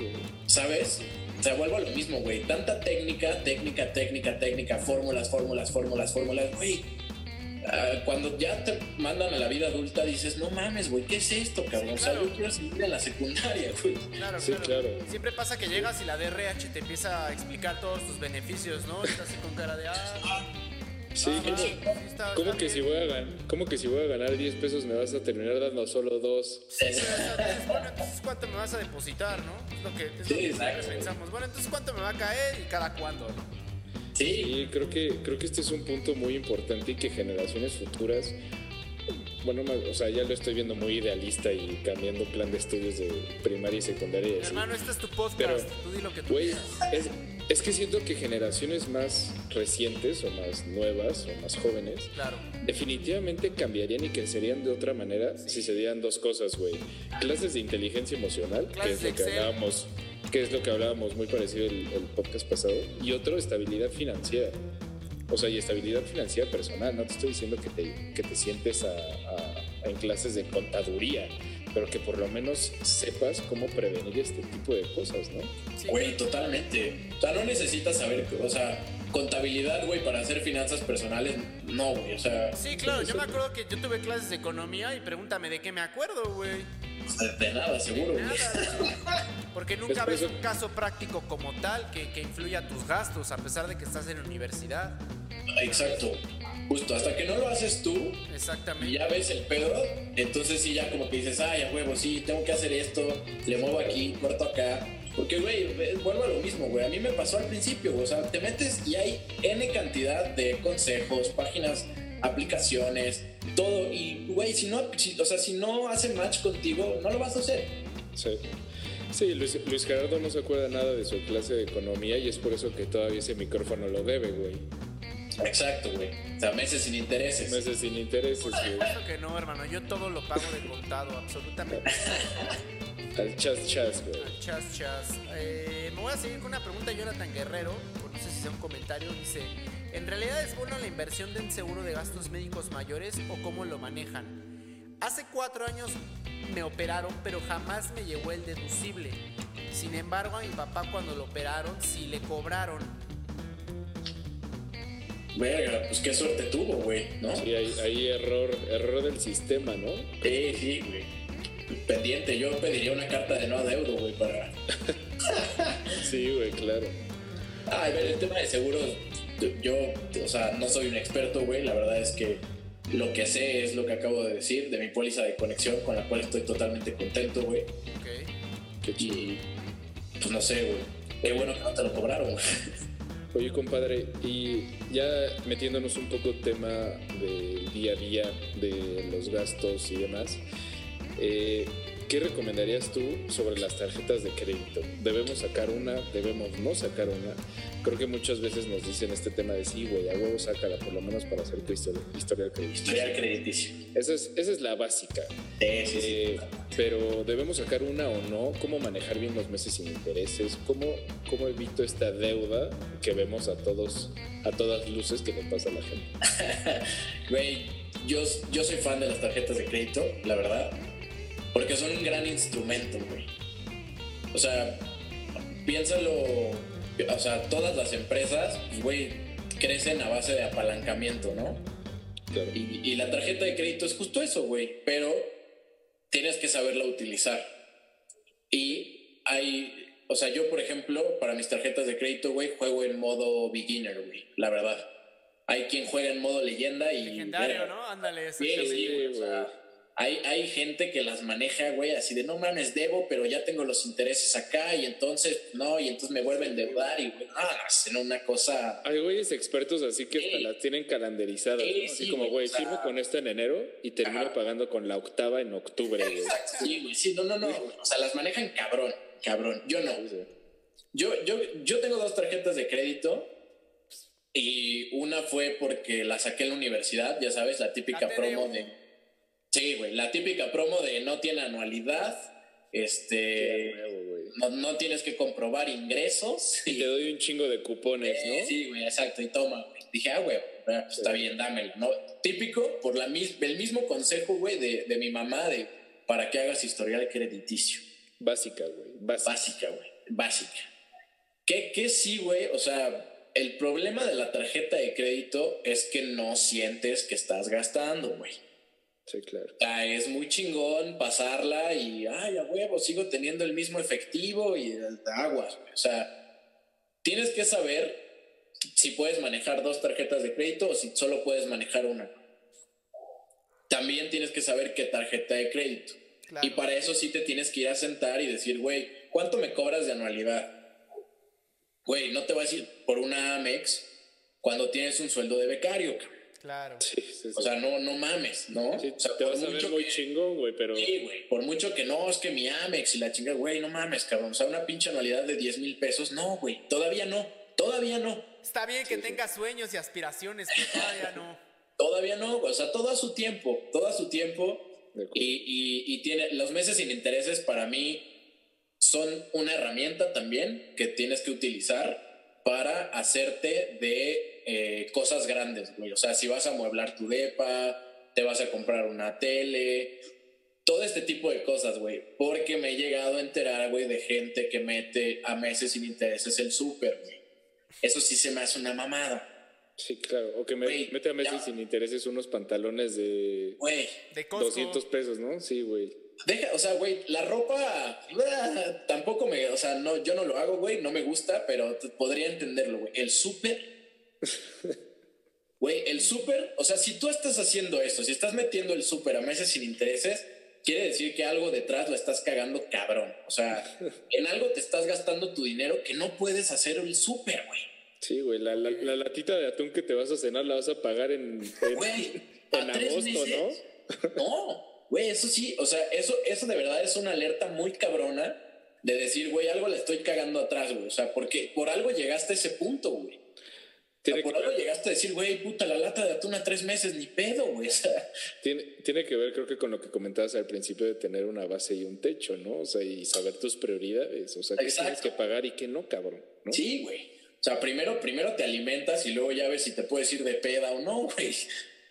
¿sabes? O sea, vuelvo a lo mismo, güey. Tanta técnica, técnica, técnica, técnica, fórmulas, fórmulas, fórmulas, fórmulas, güey. Ah, cuando ya te mandan a la vida adulta dices, no mames, güey, ¿qué es esto, cabrón? Sí, O sea, claro. yo quiero seguir en la secundaria, *laughs* güey. Claro, Sí, claro. claro. Siempre pasa que llegas y la DRH te empieza a explicar todos tus beneficios, ¿no? Estás así con cara de, ah, Sí, ah, ¿cómo, que bien". si voy a ganar, cómo que si voy a ganar 10 pesos me vas a terminar dando solo dos? Sí, bueno, entonces cuánto me vas a depositar, ¿no? Es lo que, es lo que pensamos. Bueno, entonces cuánto me va a caer y cada cuándo, ¿no? Sí, creo que, creo que este es un punto muy importante y que generaciones futuras, bueno, o sea, ya lo estoy viendo muy idealista y cambiando plan de estudios de primaria y secundaria y. Hermano, este es tu podcast. Pero, Tú di lo que tú es, es que siento que generaciones más recientes o más nuevas o más jóvenes Claro. definitivamente cambiarían y crecerían de otra manera si se dieran dos cosas, güey. Clases de inteligencia emocional, que es lo que hablábamos, que es lo que hablábamos muy parecido el, el podcast pasado, y otro, estabilidad financiera. O sea, y estabilidad financiera personal. No te estoy diciendo que te, que te sientes a- a- en clases de contaduría, pero que por lo menos sepas cómo prevenir este tipo de cosas, ¿no? Sí. güey, totalmente. O sea, no necesitas saber, o sea, contabilidad, güey, para hacer finanzas personales, no, güey, o sea, Sí, claro, yo me acuerdo que yo tuve clases de economía y pregúntame de qué me acuerdo, güey. De nada, seguro. Nada. *laughs* Porque nunca ves un caso práctico como tal que, que influya a tus gastos, a pesar de que estás en la universidad. Exacto. Justo, hasta que no lo haces tú y ya ves el pedo, entonces sí ya como que dices, ay, a huevo, sí, tengo que hacer esto, le muevo aquí, corto acá. Porque, güey, vuelvo a lo mismo, güey. A mí me pasó al principio, o sea, te metes y hay N cantidad de consejos, páginas, aplicaciones, todo. Y, güey, si no, si- o sea, si no hace match contigo, no lo vas a hacer. Sí. Sí, Luis, Luis Gerardo no se acuerda nada de su clase de economía y es por eso que todavía ese micrófono lo debe, güey. Exacto, güey. O sea, meses sin intereses. Meses sin intereses, Por güey. supuesto que no, hermano. Yo todo lo pago de contado, absolutamente. *laughs* Al chas chas, güey. Chas, chas. Eh, me voy a seguir con una pregunta de Jonathan Guerrero. no sé si sea un comentario. Dice: ¿En realidad es buena la inversión de un seguro de gastos médicos mayores o cómo lo manejan? Hace cuatro años me operaron, pero jamás me llegó el deducible. Sin embargo, a mi papá cuando lo operaron sí le cobraron. Verga, pues qué suerte tuvo, güey, ¿no? Sí, hay, hay error, error del sistema, ¿no? Sí, sí, güey. Pendiente, yo pediría una carta de no adeudo, güey, para. *laughs* Sí, güey, claro. Ay, ver, el tema de seguros, yo, o sea, no soy un experto, güey. La verdad es que lo que sé es lo que acabo de decir de mi póliza de conexión, con la cual estoy totalmente contento, güey. Ok. Qué chido. Y pues no sé, güey. Qué bueno que no te lo cobraron, güey. Oye, compadre, y ya metiéndonos un poco tema del día a día, de los gastos y demás, eh, ¿qué recomendarías tú sobre las tarjetas de crédito? ¿Debemos sacar una? ¿Debemos no sacar una? Creo que muchas veces nos dicen este tema de sí, güey, a huevo sácala, por lo menos para hacer tu historia, historial crediticio. Historial crediticio. Esa es, esa es la básica. Sí, sí, sí. Eh, pero debemos sacar una o no, cómo manejar bien los meses sin intereses, cómo, cómo evito esta deuda que vemos a todos, a todas luces que le pasa a la gente. *laughs* Güey, yo, yo soy fan de las tarjetas de crédito, la verdad, porque son un gran instrumento, güey. O sea, piénsalo, o sea, todas las empresas, pues, güey, crecen a base de apalancamiento, ¿no? Claro. Y, y la tarjeta de crédito es justo eso, güey. Pero tienes que saberla utilizar. Y hay, o sea, yo, por ejemplo, para mis tarjetas de crédito, güey, juego en modo beginner, güey, la verdad. Hay quien juega en modo leyenda y... Legendario. ¿no? Ándale, Sí, sí, güey, o sea, hay, hay gente que las maneja, güey, así de no mames, debo, pero ya tengo los intereses acá y entonces, no, y entonces me vuelven a endeudar y, güey, no, hacen una cosa... Hay güeyes expertos así que hasta las tienen calendarizadas, ¿no? Así sí, como, güey, o sea- con esta en enero y termino Ajá. pagando con la octava en octubre, güey. Sí, güey, sí, no, no, no. O sea, las manejan cabrón, cabrón. Yo no. Yo, yo, yo tengo dos tarjetas de crédito y una fue porque la saqué en la universidad, ya sabes, la típica La promo de... Sí, güey, la típica promo de no tiene anualidad, este... Nuevo. No, no tienes que comprobar ingresos. *laughs* Y te doy un chingo de cupones, Eh, ¿no? Sí, güey, exacto, y toma, güey. Dije, ah, güey, ah, pues, está bien, dámelo, ¿no? Típico, por la el mismo consejo, güey, de, de mi mamá, de para que hagas historial crediticio. Básica, güey. Básica. Básica, güey, básica. ¿Qué, qué sí, güey? O sea, el problema de la tarjeta de crédito es que no sientes que estás gastando, güey. Sí, claro. O sea, es muy chingón pasarla y, ay, a huevo, sigo teniendo el mismo efectivo y aguas. O sea, tienes que saber si puedes manejar dos tarjetas de crédito o si solo puedes manejar una. También tienes que saber qué tarjeta de crédito. Claro. Y para eso sí te tienes que ir a sentar y decir, güey, ¿cuánto me cobras de anualidad? Güey, no te vas a ir por una Amex cuando tienes un sueldo de becario, cabrón. Claro. Sí, sí, sí. O sea, no, no mames, ¿no? Sí, o sea, te por vas a ver mucho muy que- chingón, güey, pero... Sí, güey. Por mucho que no, es que mi Amex y la chinga, güey, no mames, cabrón. O sea, una pinche anualidad de 10 mil pesos. No, güey. Todavía no. Todavía no. Está bien que tengas sueños y aspiraciones, pero todavía no. Todavía no. güey. O sea, todo a su tiempo. Todo a su tiempo. Y, y, y tiene. Los meses sin intereses para mí son una herramienta también que tienes que utilizar para hacerte de eh, cosas grandes, güey. O sea, si vas a mueblar tu depa, te vas a comprar una tele, todo este tipo de cosas, güey. Porque me he llegado a enterar, güey, de gente que mete a meses sin intereses el súper, güey. Eso sí se me hace una mamada. Sí, claro. O que me mete a meses ya. sin intereses unos pantalones de Güey, De Costco. 200 pesos, ¿no? Sí, güey. Deja, o sea, güey, la ropa ah, tampoco me, o sea, no, yo no lo hago, güey, no me gusta, pero podría entenderlo, güey. El súper, güey, el súper, o sea, si tú estás haciendo esto, si estás metiendo el súper a meses sin intereses, quiere decir que algo detrás lo estás cagando cabrón. O sea, *laughs* en algo te estás gastando tu dinero que no puedes hacer el súper, güey. Sí, güey. La, la, la latita de atún que te vas a cenar la vas a pagar en, en, Güey, en agosto. ¿no? No, güey, eso sí, o sea, eso, eso de verdad es una alerta muy cabrona de decir, güey, algo le estoy cagando atrás, güey. O sea, porque por algo llegaste a ese punto, güey. Tiene por que, algo llegaste a decir, güey, puta, la lata de atún a tres meses, ni pedo, güey. *laughs* Tiene, tiene que ver, creo que con lo que comentabas al principio de tener una base y un techo, ¿no? O sea, y saber tus prioridades. O sea, qué Exacto. tienes que pagar y qué no, cabrón. ¿no? sí, güey. O sea, primero, primero te alimentas y luego ya ves si te puedes ir de peda o no, güey.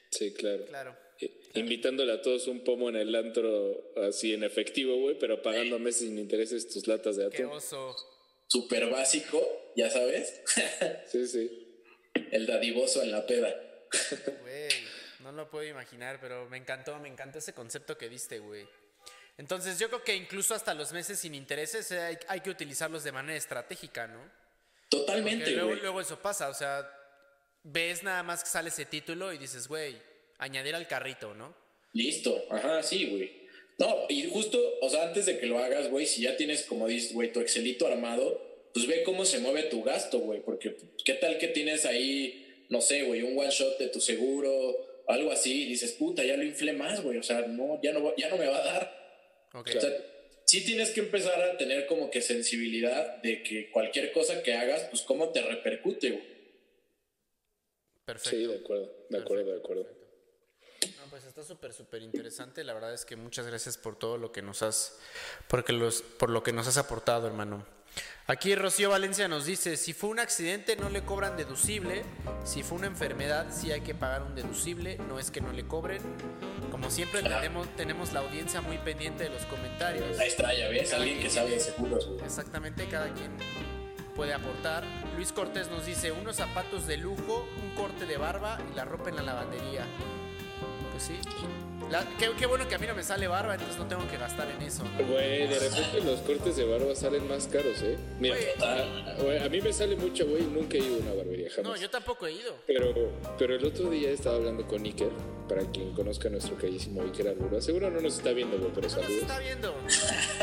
Sí, claro. Claro. Eh, Invitándole a todos un pomo en el antro así en efectivo, güey, pero pagando meses sin intereses tus latas de Qué atún. oso. Súper básico, ya sabes. *laughs* Sí, sí. El dadivoso en la peda. Güey, no lo puedo imaginar, pero me encantó, me encantó ese concepto que diste, güey. Entonces yo creo que incluso hasta los meses sin intereses eh, hay, hay que utilizarlos de manera estratégica, ¿no? Totalmente, luego, luego eso pasa, o sea, ves nada más que sale ese título y dices, güey, añadir al carrito, ¿no? Listo, ajá, sí, güey. No, y justo, o sea, antes de que lo hagas, güey, si ya tienes, como dices, güey, tu Excelito armado, pues ve cómo se mueve tu gasto, güey, porque qué tal que tienes ahí, no sé, güey, un one shot de tu seguro, algo así, y dices, puta, ya lo inflé más, güey, o sea, no, ya no, ya no me va a dar. O sea, sí tienes que empezar a tener como que sensibilidad de que cualquier cosa que hagas, pues cómo te repercute, güey. Perfecto. Sí, de acuerdo, de acuerdo, de acuerdo. pues está súper, súper interesante. La verdad es que muchas gracias por todo lo que nos has, porque los, por lo que nos has aportado, hermano. Aquí Rocío Valencia nos dice, si fue un accidente no le cobran deducible, si fue una enfermedad sí hay que pagar un deducible, no es que no le cobren. Como siempre tenemos, tenemos la audiencia muy pendiente de los comentarios. Ahí está, ya ves, alguien que sabe de seguros. Exactamente, cada quien puede aportar. Luis Cortés nos dice, unos zapatos de lujo, un corte de barba y la ropa en la lavandería. Pues sí qué, bueno que a mí no me sale barba, entonces no tengo que gastar en eso. Güey, de repente los cortes de barba salen más caros, ¿eh? Mira, a, mí me sale mucho, güey, nunca he ido a una barbería jamás. No, yo tampoco he ido. Pero, pero el otro día estaba hablando con Iker, para quien conozca a nuestro carísimo Iker Arbura. Seguro no nos está viendo, güey, pero no saludos. está viendo.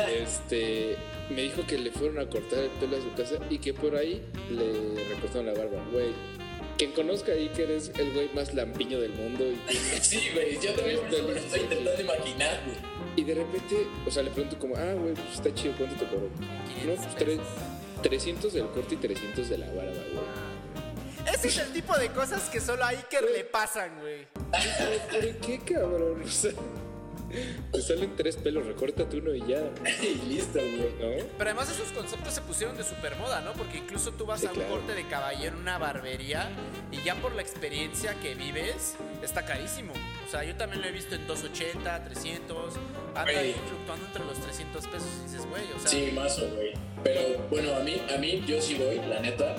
Este, me dijo que le fueron a cortar el pelo a su casa y que por ahí le recortaron la barba, güey quien conozca ahí que eres el güey más lampiño del mundo. Y *laughs* sí, güey, yo también me estoy intentando imaginar, güey. Y de repente, o sea, le pregunto como, ah, güey, pues está chido, ¿cuánto te cobró? No, pues 300 del corte y 300 de la barba, güey. Ese es el tipo de cosas que solo a Iker le pasan, güey. ¿Por qué, cabrón? O sea, *laughs* te salen tres pelos, recórtate uno y ya. *laughs* y listo, güey. ¿No? Pero además esos conceptos se pusieron de super moda, ¿no? Porque incluso tú vas a un corte de caballero en una barbería y ya por la experiencia que vives, está carísimo. O sea, yo también lo he visto en 280, 300, anda ahí fluctuando entre los 300 pesos y dices, güey, o sea... Sí, más o güey. Pero bueno, a mí, a mí yo sí voy, la neta.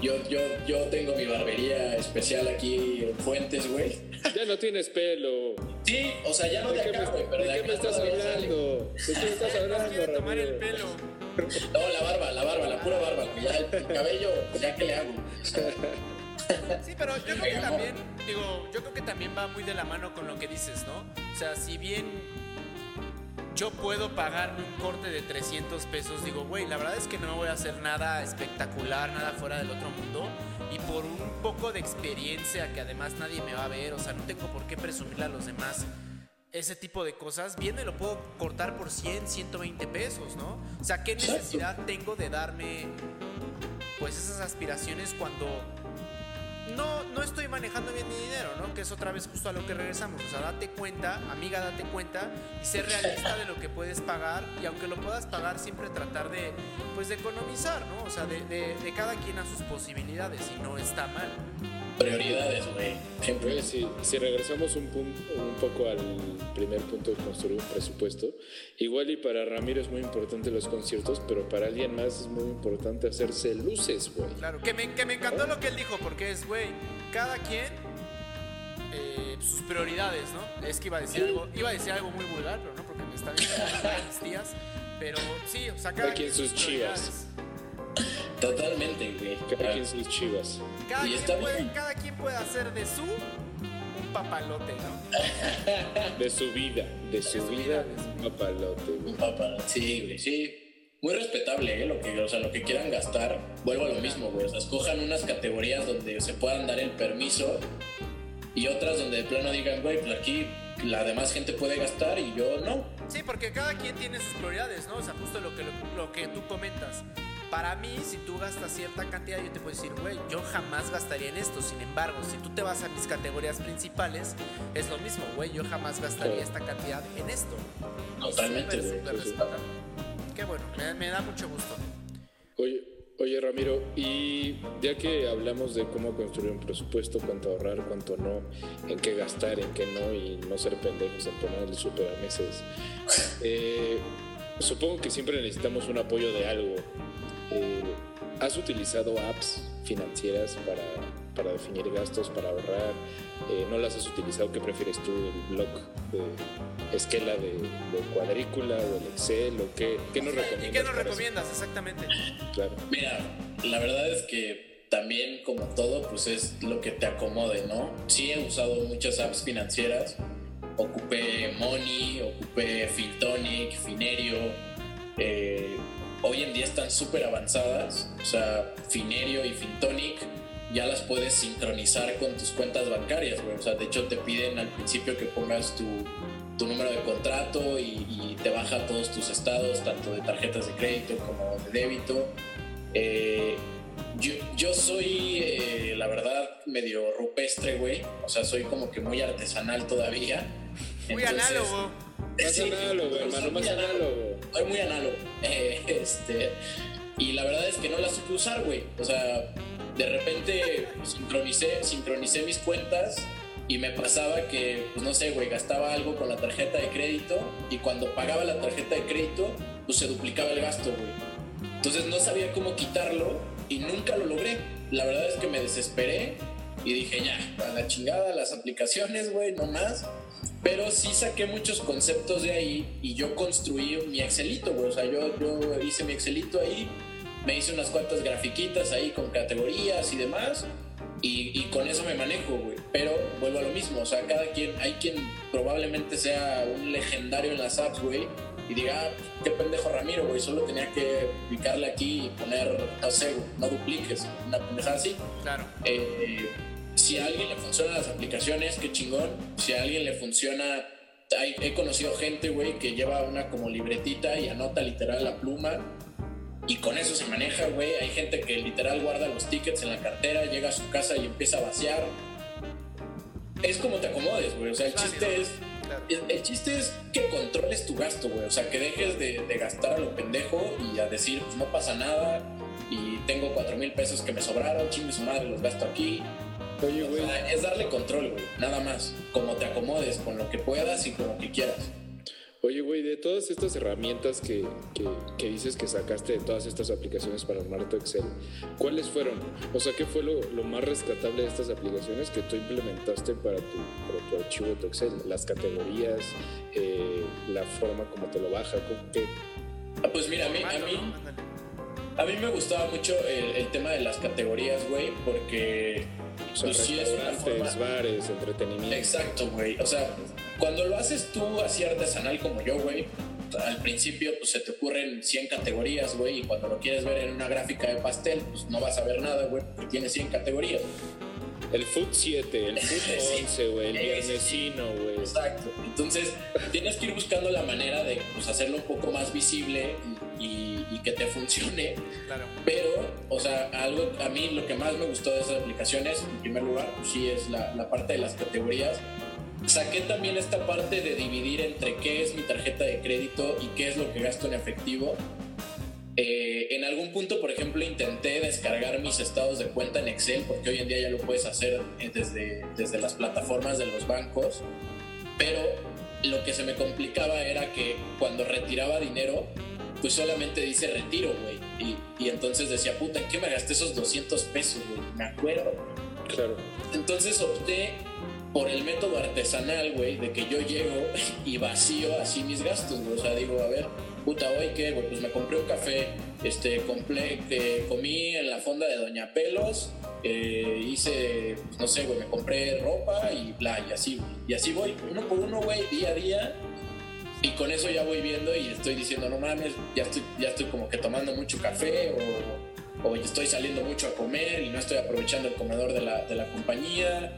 Yo, yo, yo tengo mi barbería especial aquí en Fuentes, güey. Ya no tienes pelo. Sí, o sea, ya no de, acá, güey, pero de, qué me estás hablando? ¿De qué me estás hablando, tomar el pelo. No, la barba, la barba, la pura barba. Ya el cabello, ya que le hago. Sí, pero yo creo que también, digo, yo creo que también va muy de la mano con lo que dices, ¿no? O sea, si bien yo puedo pagarme un corte de 300 pesos, digo, güey, la verdad es que no voy a hacer nada espectacular, nada fuera del otro mundo. Y por un poco de experiencia que además nadie me va a ver, o sea, no tengo por qué presumirle a los demás ese tipo de cosas, bien me lo puedo cortar por 100, 120 pesos, ¿no? O sea, ¿qué necesidad tengo de darme pues esas aspiraciones cuando no, no estoy manejando bien mi dinero, ¿no? Que es otra vez justo a lo que regresamos. O sea, date cuenta, amiga, date cuenta y ser realista de lo que puedes pagar. Y aunque lo puedas pagar, siempre tratar de, pues, de economizar, ¿no? O sea, de, de, cada quien a sus posibilidades y no está mal. Prioridades, güey. Si, si regresamos un, punto, un poco al primer punto de construir un presupuesto, igual y para Ramiro es muy importante los conciertos, pero para alguien más es muy importante hacerse luces, güey. Claro, que me, que me encantó lo que él dijo, porque es, güey, cada quien eh, sus prioridades, ¿no? Es que iba a decir algo, iba a decir algo muy vulgar, pero no porque me están viendo mis *laughs* tías. Pero sí, o sea, cada, quien sus chivas. Totalmente, güey. Cada quien sus chivas. Cada, quien puede, cada quien puede hacer de su un papalote, ¿no? De su vida, de su, vida, un papalote. Un papalote, sí, güey, sí muy respetable, ¿eh? Lo que, o sea, lo que quieran gastar. Vuelvo a lo mismo, güey. O sea, escojan unas categorías donde se puedan dar el permiso y otras donde de plano digan, güey, pues aquí la demás gente puede gastar y yo no. Sí, porque cada quien tiene sus prioridades, ¿no? O sea, justo lo que, lo, que tú comentas. Para mí, si tú gastas cierta cantidad, yo te puedo decir, güey, yo jamás gastaría en esto. Sin embargo, si tú te vas a mis categorías principales, es lo mismo, güey, yo jamás gastaría esta cantidad en esto. Totalmente, Qué bueno, me, da mucho gusto. Oye, oye, Ramiro, y ya que hablamos de cómo construir un presupuesto, cuánto ahorrar, cuánto no, en qué gastar, en qué no, y no ser pendejos en poner el súper a meses, eh, supongo que siempre necesitamos un apoyo de algo. Eh, ¿Has utilizado apps financieras para, para definir gastos, para ahorrar? Eh, ¿No las has utilizado? ¿Qué prefieres tú? ¿El blog de esquela de, cuadrícula o el Excel? ¿O qué, qué nos recomiendas? ¿Y qué nos recomiendas exactamente? Claro. Mira, la verdad es que también como todo, pues es lo que te acomode, ¿no? Sí he usado muchas apps financieras. Ocupé Money, ocupé Filtonic, Finerio. Eh, hoy en día están súper avanzadas. O sea, Finerio y Fintonic ya las puedes sincronizar con tus cuentas bancarias, güey. O sea, de hecho te piden al principio que pongas tu, tu número de contrato y, te baja todos tus estados, tanto de tarjetas de crédito como de débito. Eh, yo, yo, soy, eh, la verdad, medio rupestre, güey. O sea, soy como que muy artesanal todavía. Muy Entonces, análogo. Más sí, análogo, hermano, más análogo. Soy muy análogo. Eh, *laughs* este, y la verdad es que no la supe usar, güey. O sea, de repente sincronicé, sincronicé mis cuentas y me pasaba que, pues no sé, güey, gastaba algo con la tarjeta de crédito y cuando pagaba la tarjeta de crédito, pues se duplicaba el gasto, güey. Entonces no sabía cómo quitarlo y nunca lo logré. La verdad es que me desesperé y dije, ya, a la chingada las aplicaciones, güey, no más. Pero sí saqué muchos conceptos de ahí y yo construí mi Excelito, güey. O sea, yo, yo hice mi Excelito ahí, me hice unas cuantas grafiquitas ahí con categorías y demás. Y, y, con eso me manejo, güey. Pero vuelvo a lo mismo, o sea, cada quien, hay quien probablemente sea un legendario en las apps, güey, y diga, ah, qué pendejo Ramiro, güey, solo tenía que picarle aquí y poner, no sé, no dupliques, una pendejada así. Claro. Eh, si a alguien le funcionan las aplicaciones, qué chingón. Si a alguien le funciona, hay, he conocido gente, güey, que lleva una como libretita y anota literal la pluma y con eso se maneja, güey. Hay gente que literal guarda los tickets en la cartera, llega a su casa y empieza a vaciar. Es como te acomodes, güey. O sea, el chiste es. El, chiste es que controles tu gasto, güey. O sea, que dejes de, de, gastar a lo pendejo y a decir, pues no pasa nada. Y tengo cuatro mil pesos que me sobraron, chingue su madre, los gasto aquí. Oye, güey. O sea, es darle control, güey. Nada más. Como te acomodes, con lo que puedas y con lo que quieras. Oye, güey, de todas estas herramientas que, que, que, dices que sacaste de todas estas aplicaciones para armar tu Excel, ¿cuáles fueron? O sea, ¿qué fue lo, lo más rescatable de estas aplicaciones que tú implementaste para tu, para tu archivo de tu Excel? Las categorías, eh, la forma como te lo baja, ¿qué? Ah, pues mira, a mí, a mí, a mí me gustaba mucho el, el tema de las categorías, güey, porque o sea, pues sí restaurantes, forma... bares, entretenimiento. Exacto, güey. O sea, cuando lo haces tú así artesanal como yo, güey, al principio pues se te ocurren 100 categorías, güey, y cuando lo quieres ver en una gráfica de pastel, pues no vas a ver nada, güey, porque tiene 100 categorías. El Food 7, el *laughs* Food 11, güey, el viernesino, güey. Exacto. Entonces, tienes que ir buscando la manera de pues, hacerlo un poco más visible y, y, y que te funcione. Claro. Pero, o sea, algo, a mí lo que más me gustó de esas aplicaciones, en primer lugar, pues sí es la, la parte de las categorías. Saqué también esta parte de dividir entre qué es mi tarjeta de crédito y qué es lo que gasto en efectivo. Eh, en algún punto, por ejemplo, intenté descargar mis estados de cuenta en Excel, porque hoy en día ya lo puedes hacer desde, desde las plataformas de los bancos, pero lo que se me complicaba era que cuando retiraba dinero, pues solamente dice retiro, güey. Y, y, entonces decía, puta, ¿en qué me gasté esos 200 pesos, güey? Me acuerdo. Claro. Entonces opté por el método artesanal, güey, de que yo llego *laughs* y vacío así mis gastos, güey. O sea, digo, a ver, puta, hoy qué, güey, pues me compré un café, este, compré, eh, comí en la fonda de Doña Pelos, eh, hice, pues, no sé, güey, me compré ropa y bla, y así, güey. Y así voy, uno por uno, güey, día a día. Y con eso ya voy viendo y estoy diciendo, no mames, ya estoy, ya estoy como que tomando mucho café o, o estoy saliendo mucho a comer y no estoy aprovechando el comedor de la, de la compañía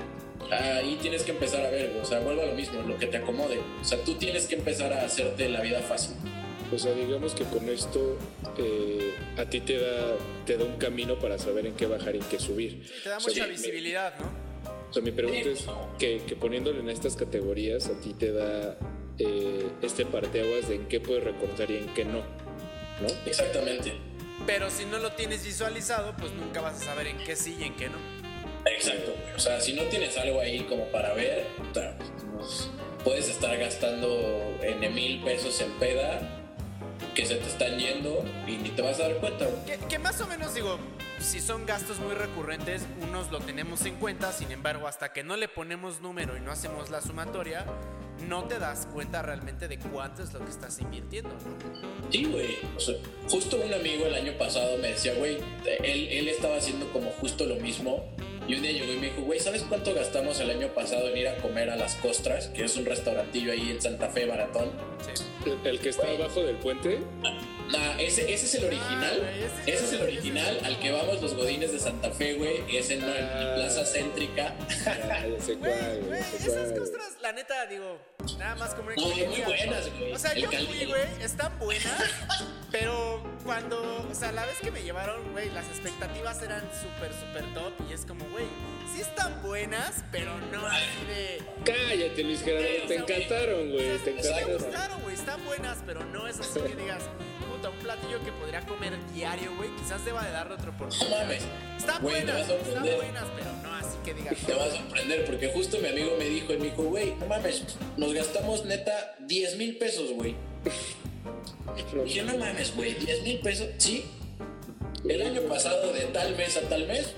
ahí tienes que empezar a ver, o sea, vuelvo a lo mismo, lo que te acomode. O sea, tú tienes que empezar a hacerte la vida fácil. O sea, digamos que con esto eh, a ti te da, te da un camino para saber en qué bajar y en qué subir. Sí, te da mucha o sea, visibilidad, me, ¿no? O sea, mi pregunta es que, que, poniéndole en estas categorías a ti te da eh, este parteaguas de en qué puedes recortar y en qué no, ¿no? Exactamente. Pero si no lo tienes visualizado, pues nunca vas a saber en qué sí y en qué no. Exacto, o sea, si no tienes algo ahí como para ver, pues, puedes estar gastando en mil pesos en peda que se te están yendo y ni te vas a dar cuenta. Que, que, más o menos digo, si son gastos muy recurrentes, unos lo tenemos en cuenta, sin embargo, hasta que no le ponemos número y no hacemos la sumatoria, no te das cuenta realmente de cuánto es lo que estás invirtiendo, ¿no? Sí, güey. O sea, justo un amigo el año pasado me decía, güey, él, él estaba haciendo como justo lo mismo y un día llegó y me dijo, güey, ¿sabes cuánto gastamos el año pasado en ir a comer a Las Costras? Que es un restaurantillo ahí en Santa Fe, Baratón. Sí. ¿El, el que está wey. abajo del puente? Nah, ese, ese es el original. Ah, ese- ese es el original al que vamos los godines de Santa Fe, güey. Es en, en Ah. Plaza Céntrica. Ya sé *laughs* cuál, güey, esas costras, la neta, digo, nada más como una No, muy buenas, güey. O sea, El yo fui, güey, están buenas, pero cuando, o sea, la vez que me llevaron, güey, las expectativas eran súper, súper top y es como, güey, sí están buenas, pero no así de... Cállate, Luis Gerardo, te encantaron, güey, te me encantaron. gustaron, güey, están buenas, pero no es así que digas, puta, un platillo que podría comer diario, güey, quizás deba de darle otra No oportunidad. mames. Están Güey, buenas, están buenas, pero no así que digas. Te vas a sorprender porque justo mi amigo me dijo, él me dijo, güey, no mames, nos gastamos neta 10 mil pesos, güey. Dije, no mames, güey, 10 mil pesos, sí. El año pasado, de tal mes a tal mes,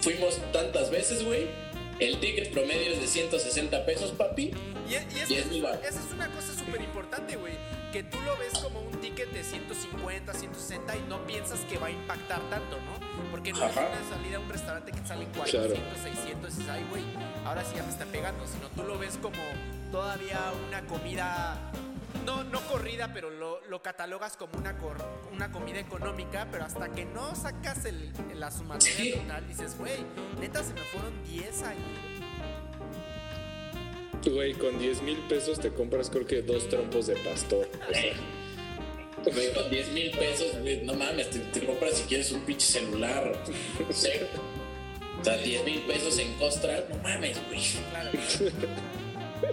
fuimos tantas veces, güey. El ticket promedio es de 160 pesos, papi. Y, y Y es esa es una cosa súper importante, güey. Que tú lo ves como un ticket de 150, 160 y no piensas que va a impactar tanto, ¿no? Porque no es una salida a un restaurante que te salen 400, Claro. 600 y dices, ay, güey, ahora sí ya me está pegando. Sino tú lo ves como todavía una comida, no, no corrida, pero lo, lo catalogas como una, cor- una comida económica, pero hasta que no sacas el, la sumatoria Sí. total, dices, güey, neta se me fueron 10 ahí. Güey, con 10 mil pesos te compras creo que dos trompos de pastor. O sea, Güey, con 10 mil pesos, güey, no mames, te, te compras si quieres un pinche celular. O sea, 10 mil pesos en Costra, no mames, güey. Claro.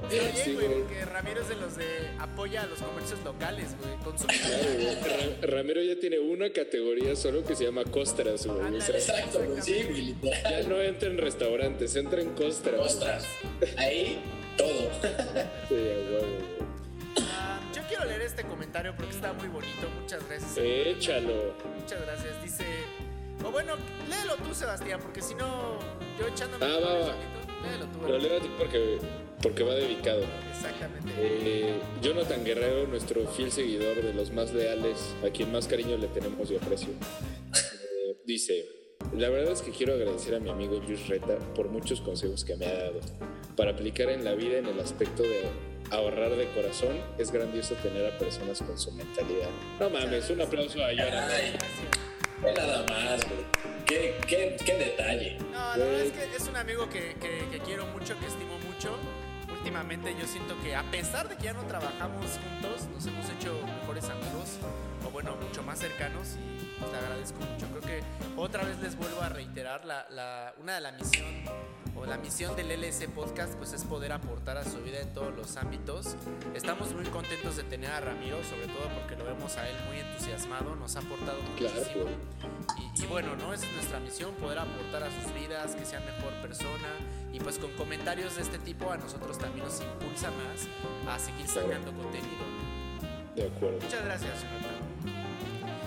Pero bien, Sí, güey, güey. porque Ramiro es de los de apoya a los comercios locales, güey. Con su claro, güey. *laughs* Ra- Ramiro ya tiene una categoría solo que se llama costras, güey. O sea. Exacto, güey, sí, güey, ya no entra en restaurantes, entra en costras. Costras. Ahí, todo. Sí, yo quiero leer este comentario porque está muy bonito. Muchas gracias. Échalo. Muchas gracias. Dice. O bueno, léelo tú, Sebastián, porque si no, yo echándome. Ah, va, va. Léelo tú. Lo leo a ti porque, porque va dedicado. Exactamente. Eh, Jonathan Guerrero, nuestro fiel seguidor de los más leales, a quien más cariño le tenemos y aprecio, eh, dice, la verdad es que quiero agradecer a mi amigo Luis Reta por muchos consejos que me ha dado. Para aplicar en la vida en el aspecto de ahorrar de corazón, es grandioso tener a personas con su mentalidad. No mames, un aplauso a Jonathan. Nada más, güey. Qué, qué, qué detalle. No, la verdad es que es un amigo que, que- que quiero mucho, que estimo mucho. Últimamente yo siento que a pesar de que ya no trabajamos juntos, nos hemos hecho mejores amigos, bueno, mucho más cercanos y pues, le agradezco mucho. Creo que otra vez les vuelvo a reiterar, la, la- una de la misión o la misión del LS Podcast pues es poder aportar a su vida en todos los ámbitos. Estamos muy contentos de tener a Ramiro, sobre todo porque lo vemos a él muy entusiasmado, nos ha aportado Claro, muchísimo. Y, y bueno, ¿no? Esa es nuestra misión, poder aportar a sus vidas, que sean mejor persona. Y pues con comentarios de este tipo a nosotros también nos impulsa más a seguir sacando contenido. De acuerdo. Muchas gracias, Jonathan.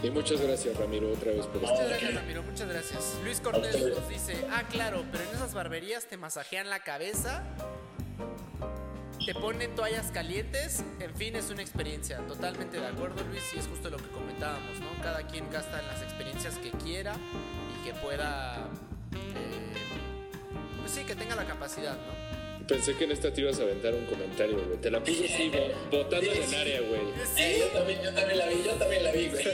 Y muchas gracias, Ramiro, otra vez por Muchas estar. gracias, Ramiro. Muchas gracias. Luis Cortés nos dice, ah, claro, pero en esas barberías te masajean la cabeza, te ponen toallas calientes, en fin, es una experiencia. Totalmente de acuerdo, Luis, y es justo lo que comentábamos, ¿no? Cada quien gasta en las experiencias que quiera y que pueda, eh, pues sí, que tenga la capacidad, ¿no? Pensé que en esta te ibas a aventar un comentario, güey. Te la puse así, bo- botando en el área, güey. Eh, yo, también, yo también la vi, yo también la vi, güey. Sí,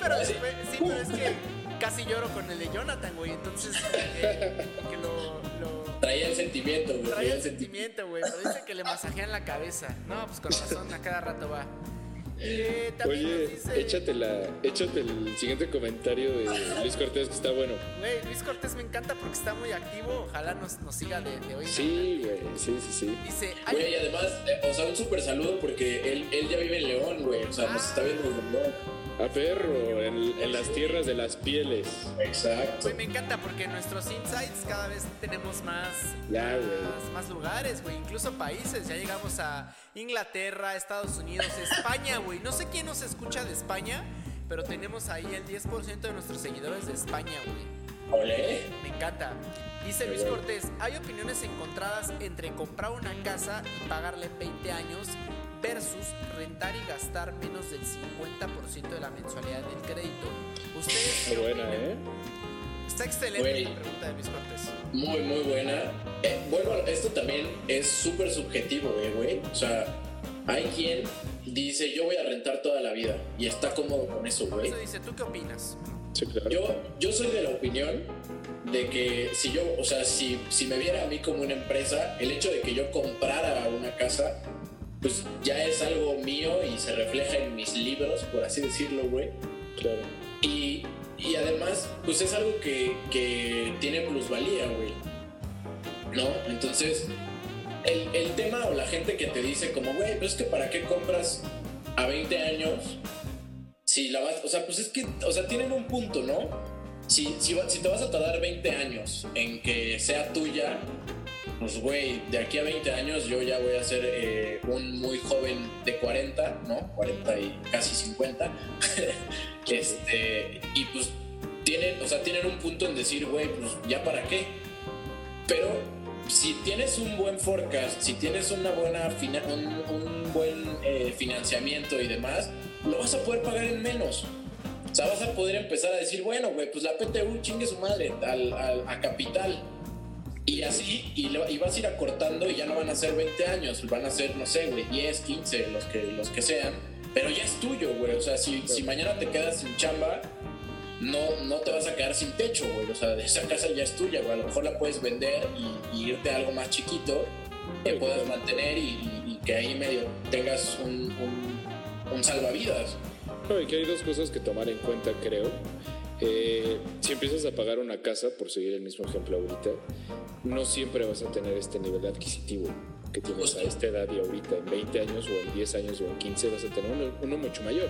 pero, sí, pero es que casi lloro con el de Jonathan, güey. Entonces, eh, que lo, lo Traía el sentimiento, güey. trae el sentimiento, güey. Pero dice que le masajean la cabeza. No, pues con razón, a cada rato va. Eh, Oye, dice, échate, la, échate el siguiente comentario de Luis Cortés, que está bueno. Güey, Luis Cortés me encanta porque está muy activo. Ojalá nos, nos siga de, de hoy. en Sí, güey, sí, sí, sí. Dice, Güey, y además, eh, o sea, un súper saludo porque él, él ya vive en León, güey. O sea, nos está viendo desde León. A perro, en, en las tierras de las pieles. Exacto. güey, me encanta porque en nuestros insights cada vez tenemos más, Ya, güey. más, más lugares, güey. Incluso países. Ya llegamos a Inglaterra, Estados Unidos, España, güey. No sé quién nos escucha de España, pero tenemos ahí el 10% de nuestros seguidores de España, güey. Ole. Me encanta. Dice Luis. Cortés, hay opiniones encontradas entre comprar una casa y pagarle 20 años versus rentar y gastar menos del 50% de la mensualidad del crédito. ¿Ustedes qué Está buena, opinan? ¿eh? Está excelente la pregunta de Luis Cortés. Muy, muy buena. Eh, bueno, esto también es súper subjetivo, eh, güey. O sea, hay quien dice, yo voy a rentar toda la vida y está cómodo con eso, güey. Eso dice, ¿tú qué opinas? Sí, claro. Yo, yo soy de la opinión de que si yo, o sea, si, si me viera a mí como una empresa, el hecho de que yo comprara una casa, pues ya es algo mío y se refleja en mis libros, por así decirlo, güey. Claro. Y, y además, pues es algo que, que tiene plusvalía, güey. ¿No? Entonces, el, el tema o la gente que te dice como, güey, pues es que para qué compras a 20 años si la vas, o sea, pues es que, o sea, tienen un punto, ¿no? Si, si, si te vas a tardar 20 años en que sea tuya, pues güey, de aquí a 20 años yo ya voy a ser eh, un muy joven de 40, ¿no? 40 y casi 50. *laughs* este, y pues tienen, o sea, tienen un punto en decir, güey, pues ya para qué. Pero si tienes un buen forecast, si tienes una buena un, un buen eh, financiamiento y demás, lo vas a poder pagar en menos. O sea, vas a poder empezar a decir, bueno, güey, pues la PTU chingue su madre al, al- a capital. Y así, y, lo- y vas a ir acortando y ya no van a ser 20 años, van a ser, no sé, güey, 10, 15, los que, los que sean. Pero ya es tuyo, güey. O sea, si, si mañana te quedas sin chamba, no, no te vas a quedar sin techo, güey. O sea, esa casa ya es tuya, güey. A lo mejor la puedes vender y, y irte a algo más chiquito que puedas mantener y, y- que ahí medio tengas un, un, un salvavidas. No, y que hay dos cosas que tomar en cuenta, creo. Eh, si empiezas a pagar una casa, por seguir el mismo ejemplo ahorita, no siempre vas a tener este nivel adquisitivo que tienes a esta edad y ahorita, en 20 años o en 10 años o en 15 vas a tener uno, uno mucho mayor.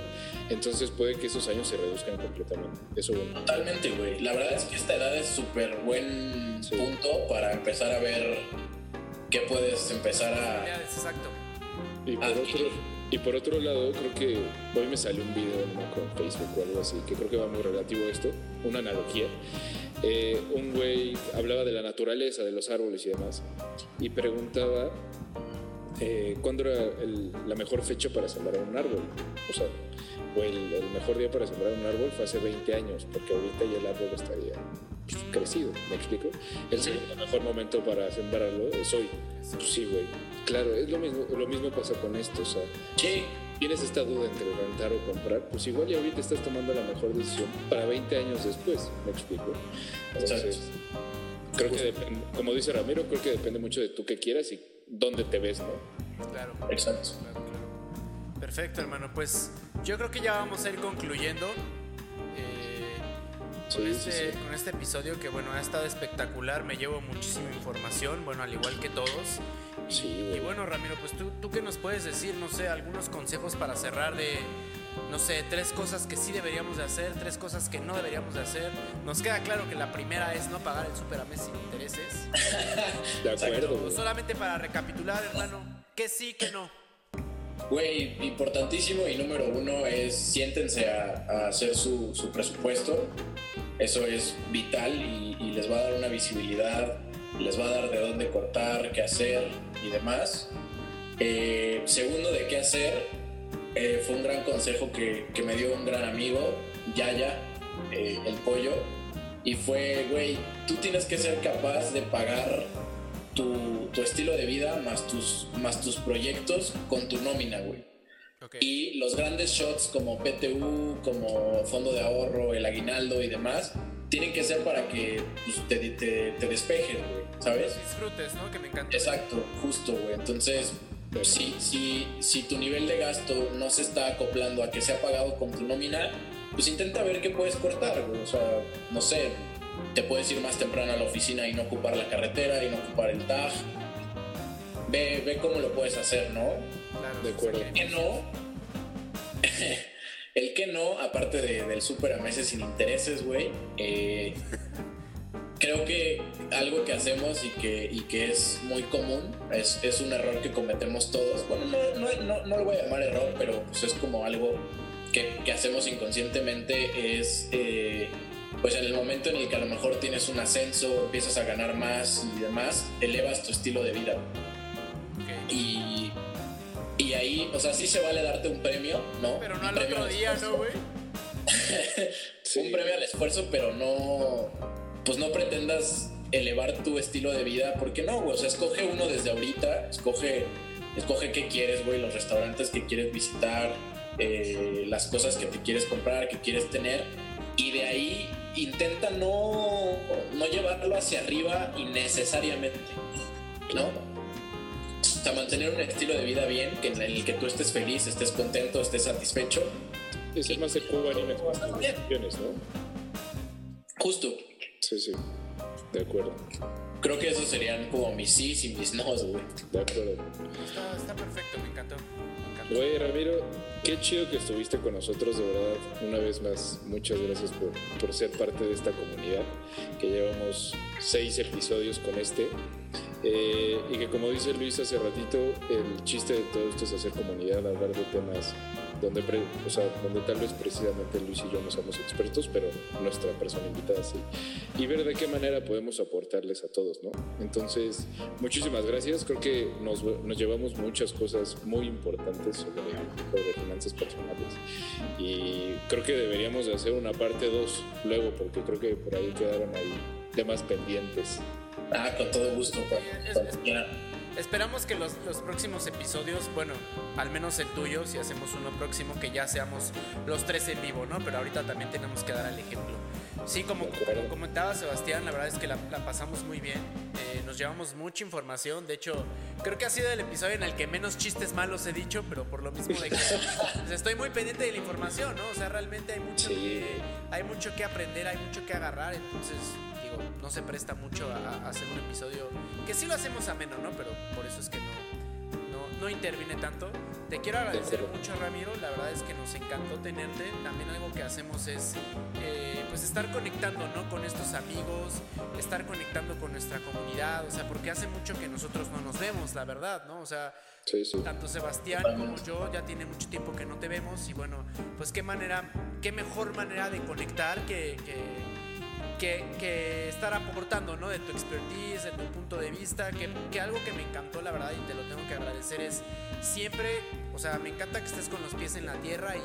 Entonces puede que esos años se reduzcan completamente. Eso bueno. Totalmente, güey. La verdad es que esta edad es súper buen Sí. punto para empezar a ver qué puedes empezar a... Exacto. Y por, otro, y por otro lado, creo que hoy me salió un video no en Facebook o algo así, que creo que va muy relativo a esto, una analogía. Eh, un güey hablaba de la naturaleza, de los árboles y demás, y preguntaba eh, cuándo era el- la mejor fecha para sembrar un árbol. O sea, o el, el mejor día para sembrar un árbol fue hace 20 años, porque ahorita ya el árbol estaría pues, crecido, ¿me explico? El segundo mejor momento para sembrarlo es hoy. Pues sí, güey. Claro, es lo mismo, lo mismo pasa con esto, o sea, Sí, tienes esta duda entre rentar o comprar, pues igual y ahorita estás tomando la mejor decisión para 20 años después, ¿me explico? Entonces, creo que depende, como dice Ramiro, creo que depende mucho de tú qué quieras y dónde te ves, ¿no? Claro. exacto. Claro, claro. Perfecto, hermano. Pues yo creo que ya vamos a ir concluyendo eh, con, Sí, este, sí, sí. con este episodio que, bueno, ha estado espectacular. Me llevo muchísima información, bueno, al igual que todos. Y, Sí, güey. y bueno, Ramiro, pues tú, tú qué nos puedes decir, no sé, algunos consejos para cerrar de, no sé, tres cosas que sí deberíamos de hacer, tres cosas que no deberíamos de hacer. Nos queda claro que la primera es no pagar el super a mes sin intereses. *laughs* De acuerdo, Pero solamente para recapitular, hermano, que sí, que no. Güey, importantísimo y número uno es siéntense a, a hacer su, su presupuesto. Eso es vital y, y les va a dar una visibilidad, les va a dar de dónde cortar, qué hacer y demás. Eh, segundo, de qué hacer, eh, fue un gran consejo que, que me dio un gran amigo, Yaya, eh, el pollo. Y fue, güey, tú tienes que ser capaz de pagar tu, tu estilo de vida más tus, más tus proyectos con tu nómina, güey. Ok. Y los grandes shots como PTU, como fondo de ahorro, el aguinaldo y demás, tienen que ser para que pues, te, te, te despejes, güey, ¿sabes? disfrutes, ¿no? Que me encanta. Exacto, justo, güey. Entonces, si, si, si tu nivel de gasto no se está acoplando a que sea pagado con tu nómina, pues intenta ver qué puedes cortar, güey. O sea, no sé, te puedes ir más temprano a la oficina y no ocupar la carretera y no ocupar el TAG. Ve, ve cómo lo puedes hacer, ¿no? Claro, De acuerdo. El que no, *laughs* el que no, aparte de- del súper a meses sin intereses, güey, eh, *laughs* creo que algo que hacemos y que, y que es muy común, es, es un error que cometemos todos. Bueno, no, no, no, no lo voy a llamar error, pero pues es como algo que, que hacemos inconscientemente, es... eh, pues en el momento en el que a lo mejor tienes un ascenso, empiezas a ganar más y demás, elevas tu estilo de vida. Ok. Y, y ahí, o sea, sí se vale darte un premio, ¿no? Pero no al premio otro día. ¿no, güey? *laughs* Sí. Un premio al esfuerzo, pero no, pues no pretendas elevar tu estilo de vida, porque no, güey, o sea, escoge uno desde ahorita, escoge escoge qué quieres, güey, los restaurantes que quieres visitar, eh, las cosas que te quieres comprar, que quieres tener, y de ahí intenta no, no llevarlo hacia arriba innecesariamente, ¿no? Sea, mantener un estilo de vida bien, que en el que tú estés feliz, estés contento, estés satisfecho. Es el más ecuánime en nuestras decisiones, ¿no? Justo. Sí, sí. De acuerdo. Creo que esos serían como mis sí y mis no, güey. De acuerdo. Está, está perfecto, me encantó. Güey, Ramiro, qué chido que estuviste con nosotros, de verdad. Una vez más, muchas gracias por, por ser parte de esta comunidad, que llevamos seis episodios con este. Eh, y que como dice Luis hace ratito, el chiste de todo esto es hacer comunidad, hablar de temas donde, pre- o sea, donde tal vez precisamente Luis y yo no somos expertos, pero nuestra persona invitada sí. Y ver de qué manera podemos aportarles a todos, ¿no? Entonces, muchísimas gracias. Creo que nos, nos llevamos muchas cosas muy importantes sobre, sobre finanzas personales. Y creo que deberíamos de hacer una parte 2 luego, porque creo que por ahí quedaron ahí temas pendientes. Ah, con todo gusto. pa- Es- cuando es- quieran. Esperamos que los, los próximos episodios, bueno, al menos el tuyo, si hacemos uno próximo, que ya seamos los tres en vivo, ¿no? Pero ahorita también tenemos que dar el ejemplo. Sí, como, como comentaba Sebastián, la verdad es que la, la pasamos muy bien. Eh, nos llevamos mucha información. De hecho, creo que ha sido el episodio en el que menos chistes malos he dicho, pero por lo mismo de que *laughs* pues, estoy muy pendiente de la información, ¿no? O sea, realmente hay mucho, Sí. que, hay mucho que aprender, hay mucho que agarrar. Entonces, no se presta mucho a, a hacer un episodio que sí lo hacemos ameno, ¿no? Pero por eso es que no, no, no interviene tanto. Te quiero agradecer mucho, Ramiro. La verdad es que nos encantó tenerte. También algo que hacemos es eh, pues estar conectando, ¿no? Con estos amigos, estar conectando con nuestra comunidad. O sea, porque hace mucho que nosotros no nos vemos, la verdad, ¿no? O sea, Sí, sí. tanto Sebastián como yo ya tiene mucho tiempo que no te vemos y bueno, pues qué manera, qué mejor manera de conectar que, que, que- que estar aportando, ¿no? De tu expertise, de tu punto de vista, que, que algo que me encantó, la verdad, y te lo tengo que agradecer es siempre, o sea, me encanta que estés con los pies en la tierra y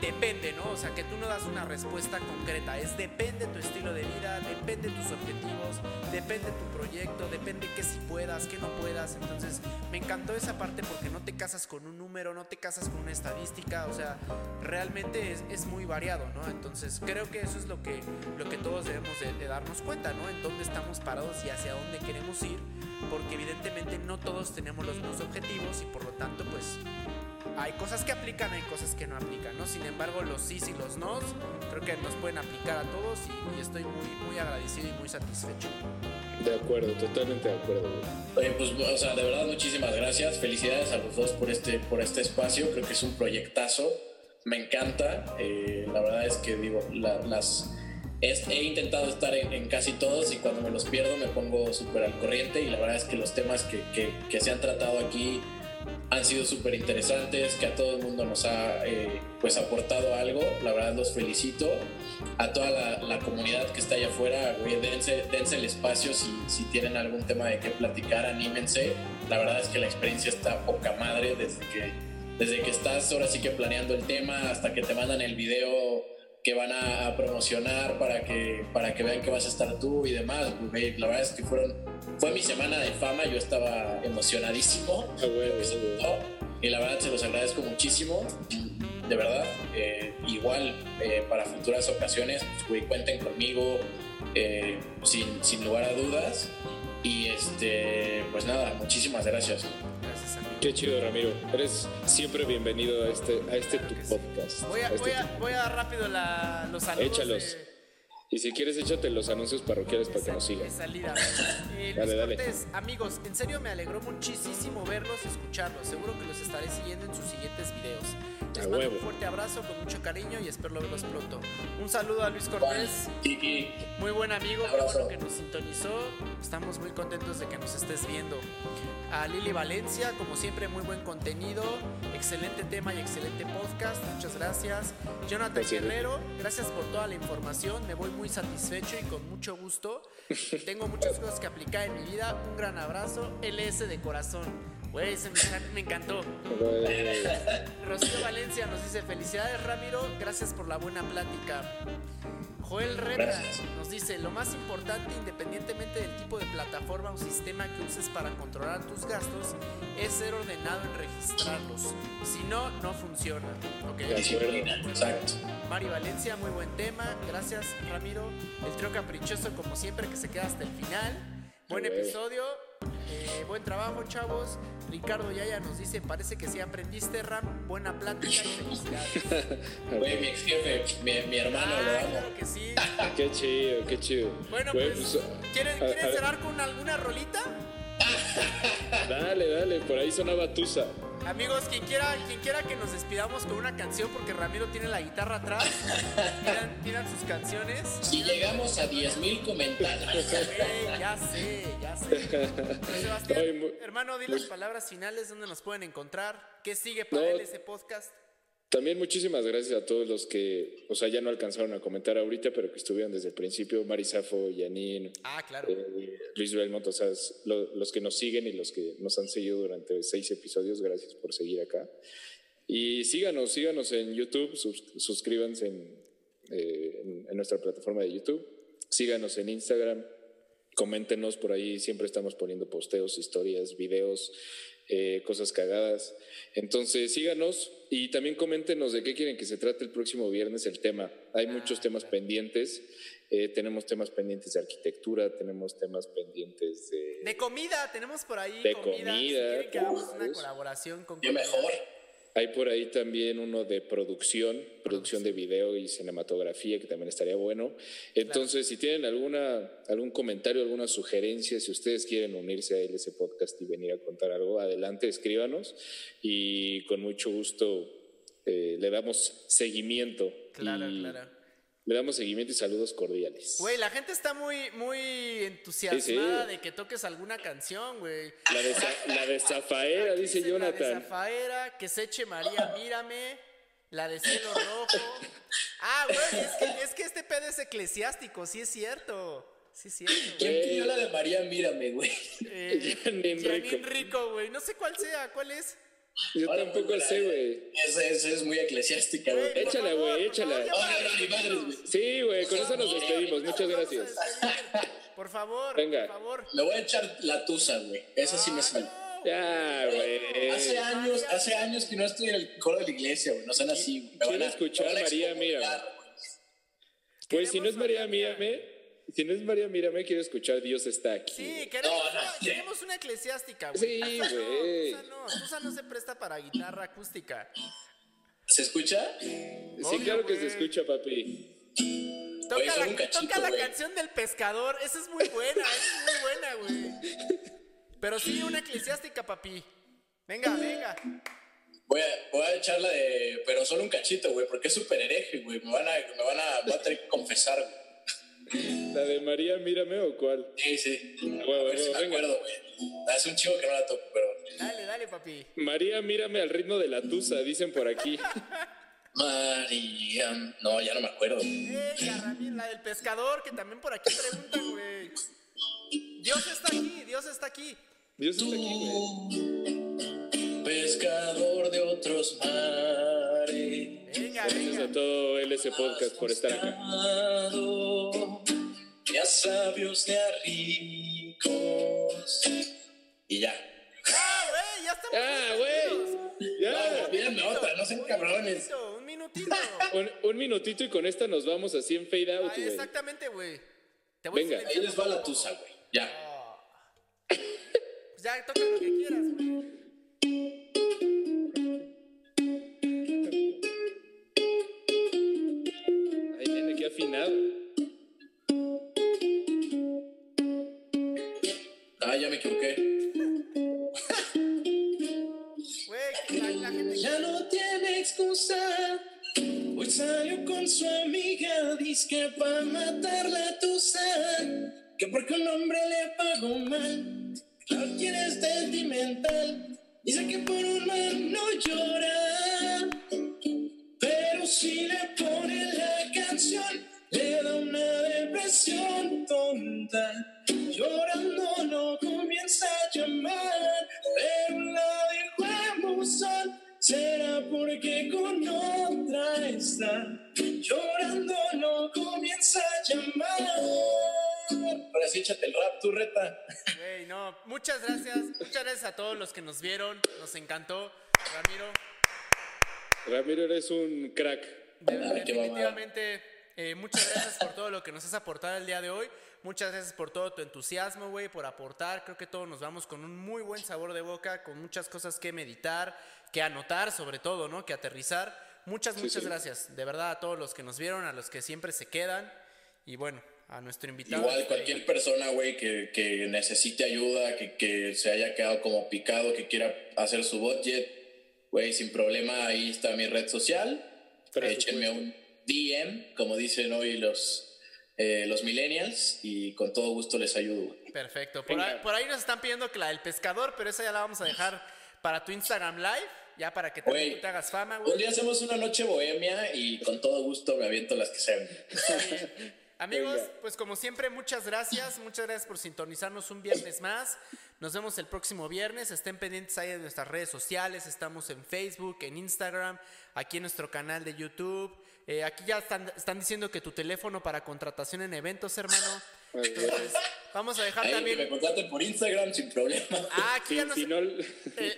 depende, ¿no? O sea, que tú no das una respuesta concreta, es depende tu estilo de vida, depende tus objetivos, depende tu proyecto, depende que si puedas, que no puedas. Entonces, me encantó esa parte porque no te casas con un número, no te casas con una estadística, o sea, realmente es, muy variado, ¿no? Entonces, creo que eso es lo que, lo que todos debemos de, de darnos cuenta, ¿no? En dónde estamos parados y hacia dónde queremos ir, porque evidentemente no todos tenemos los mismos objetivos y por lo tanto, pues hay cosas que aplican, hay cosas que no aplican, ¿no? Sin embargo, los sí y los no creo que nos pueden aplicar a todos y, y estoy muy, muy agradecido y muy satisfecho. De acuerdo, totalmente de acuerdo. Oye, pues, o sea, de verdad, muchísimas gracias. Felicidades a los dos por este, por este espacio. Creo que es un proyectazo. Me encanta. Eh, la verdad es que, digo, la- las. he intentado estar en, en casi todos y cuando me los pierdo me pongo súper al corriente y la verdad es que los temas que, que- que se han tratado aquí han sido súper interesantes, que a todo el mundo nos ha eh, pues aportado algo. La verdad los felicito. A toda la, la comunidad que está allá afuera, güey, dense, dense el espacio si, si tienen algún tema de qué platicar, anímense. La verdad es que la experiencia está poca madre desde que, desde que estás ahora sí que planeando el tema hasta que te mandan el video que van a, a promocionar para que, para que vean que vas a estar tú y demás. güey. La verdad es que fueron, fue mi semana de fama, yo estaba emocionadísimo. Ah, notó, Y la verdad se los agradezco muchísimo. De verdad, eh, igual eh, para futuras ocasiones, pues, güey, cuenten conmigo eh, sin, sin lugar a dudas. Y este, pues nada, muchísimas gracias. Qué chido, Ramiro. Eres siempre bienvenido a este, a este tu podcast. Voy a, a este voy, a, voy a dar rápido la, los saludos. Échalos. de- Y si quieres, échate los anuncios parroquiales para que nos sigan. de salida. *laughs* Eh, Luis Dale, dale. Cortés, amigos, en serio me alegró muchísimo verlos y escucharlos. Seguro que los estaré siguiendo en sus siguientes videos. Les A mando huevo. un fuerte abrazo con mucho cariño y espero verlos pronto. Un saludo a Luis Cortés, muy buen amigo, qué Abrazo. bueno que nos sintonizó. Estamos muy contentos de que nos estés viendo. A Lili Valencia, como siempre, muy buen contenido, excelente tema y excelente podcast. Muchas gracias. Jonathan. Guerrero, gracias por toda la información. Me voy muy satisfecho y con mucho gusto. *laughs* Tengo muchas cosas que aplicar en mi vida. Un gran abrazo. LS de corazón. Güey, se me, encantó. *laughs* Rocío Valencia nos dice felicidades Ramiro, gracias por la buena plática. Joel Reta nos dice, lo más importante independientemente del tipo de plataforma o sistema que uses para controlar tus gastos es ser ordenado en registrarlos. Si no, no funciona. Okay. Exacto. Mari Valencia, muy buen tema. Gracias, Ramiro. El trío caprichoso, como siempre, que se queda hasta el final. Buen episodio. Eh, buen trabajo, chavos. Ricardo Yaya nos dice, parece que sí aprendiste, Ram. Buena plática y felicidades. *laughs* Güey, mi ex jefe, mi, mi hermano Ah, lo amo. claro que sí. *laughs* Qué chido, qué chido. Bueno, Güey, pues, ¿quieren, a- ¿quieren a- cerrar con alguna rolita? *laughs* Dale, dale, por ahí sonaba Tusa. Amigos, quien quiera, quien quiera que nos despidamos con una canción, porque Ramiro tiene la guitarra atrás. Pidan sus canciones. Si llegamos a 10.000 comentarios. Ya sé, ya sé. Pues, *laughs* Sebastián, Ay, hermano, di las palabras finales donde nos pueden encontrar. ¿Qué sigue para No. él ese podcast? También muchísimas gracias a todos los que, o sea, ya no alcanzaron a comentar ahorita, pero que estuvieron desde el principio. Marisafo, Yanin, Ah, claro. eh, Luis Belmont, o sea, lo- los que nos siguen y los que nos han seguido durante seis episodios, gracias por seguir acá. Y síganos, síganos en YouTube, sus- suscríbanse en, eh, en- en nuestra plataforma de YouTube, síganos en Instagram, coméntenos por ahí, siempre estamos poniendo posteos, historias, videos, eh, cosas cagadas. Entonces síganos y también coméntenos de qué quieren que se trate el próximo viernes el tema. Hay muchos temas pendientes, eh, tenemos temas pendientes de arquitectura, tenemos temas pendientes de... De comida, tenemos por ahí De comida. Si comida, quieren que hagamos una pues. colaboración con Qué comida. mejor. Hay por ahí también uno de producción, producción de video y cinematografía, que también estaría bueno. Entonces, si tienen alguna, algún comentario, alguna sugerencia, si ustedes quieren unirse a él, ese podcast y venir a contar algo, adelante, escríbanos y con mucho gusto eh, le damos seguimiento. Claro, y claro. Le damos seguimiento y saludos cordiales. Güey, la gente está muy, muy entusiasmada Sí, sí. de que toques alguna canción, güey. La de, la de Zafaera, Aquí dice dice La de Jonathan. Zafaera, que se eche María, mírame. La de cielo rojo. Ah, güey, es que, es que este pedo es eclesiástico, sí es cierto. Sí es cierto. ¿Quién pidió la de María Mírame, güey? Eh, *laughs* Rico. Rico, güey. No sé cuál sea, ¿cuál es? Yo Ahora, tampoco pues, sé, güey. Esa, esa es muy eclesiástica, güey. Échala, güey, échala. ya para no, no, ni madres, despedirnos. güey. Sí, güey, con eso nos despedimos. Muchas gracias. Por favor, Venga. por favor. Me voy a echar la tusa, güey. Esa sí me sale. Ah, no, Ya, güey. Hace años, hace años que no estoy en el coro de la iglesia, güey. No sean así. güey. Me van Quiero a- escuchar me a María güey. Pues si no es María, María, mírame. Si no es María, mírame, quiero escuchar Dios está aquí. Sí, queremos, No, no, queremos una eclesiástica, güey. Sí, *laughs* güey. Tusa no, no se presta para guitarra acústica. ¿Se escucha? Sí, Obvio, claro que se escucha, papi. Toca, Oye, la, cachito, toca canción del pescador. Esa es muy buena, esa es muy buena, güey. Pero sí, una eclesiástica, papi. Venga, venga. Voy a, voy a echar la de. Pero solo un cachito, güey, porque es súper hereje, güey. Me van a, me van a, voy a tener que confesar, güey. ¿La de María, mírame o cuál? Sí, sí. Huevo, a ver si huevo, me venga. acuerdo, güey. Hace un chivo que no la toco, pero. Dale, dale, papi. María, mírame al ritmo de la tusa, dicen por aquí. *laughs* María. No, ya no me acuerdo. Venga, Ramín, la del pescador, que también por aquí preguntan, güey. Dios está aquí, Dios está aquí. Dios está aquí, güey. Pescador de otros mares. Venga, Gracias venga. a todo LS Podcast por estar acá. Y a sabios a ricos. Y ya. Ah, güey, ya estamos. Ah, güey. Ya. Pídanme otra, no sean Un cabrones. minutito, Un minutito. *laughs* Un, un minutito y con esta nos vamos así en fade out, Ah, exactamente, güey. Te voy Venga. a Ahí les va la tusa, güey. Ya. Pues *laughs* ya, toca lo que quieras, los que nos vieron, nos encantó. Ramiro, Ramiro, eres un crack. de- definitivamente, eh, muchas gracias por todo lo que nos has aportado el día de hoy. Muchas gracias por todo tu entusiasmo, güey, por aportar. Creo que todos nos vamos con un muy buen sabor de boca, con muchas cosas que meditar, que anotar, sobre todo, ¿no? Que aterrizar. Muchas, muchas sí. gracias. De verdad, a todos los que nos vieron, a los que siempre se quedan. Y bueno, a nuestro invitado. Igual cualquier persona, güey, que, que necesite ayuda, que, que se haya quedado como picado, que quiera hacer su budget, güey, sin problema, ahí está mi red social. Presupuesto. Échenme un DM, como dicen hoy los, eh, los millennials, y con todo gusto les ayudo. güey. Perfecto. Por ahí, por ahí nos están pidiendo que la del pescador, pero esa ya la vamos a dejar para tu Instagram Live, ya para que tú te hagas fama, Un güey. día hacemos una noche bohemia y con todo gusto me aviento las que sean. Amigos, pues como siempre, muchas gracias. Muchas gracias por sintonizarnos un viernes más. Nos vemos el próximo viernes. Estén pendientes ahí de nuestras redes sociales. Estamos en Facebook, en Instagram, aquí en nuestro canal de YouTube. Eh, aquí ya están, están diciendo que tu teléfono para contratación en eventos, hermano. Entonces, vamos a dejar Ahí que me también. contraten por Instagram sin problema. Ah, aquí Si, ya nos. si no, el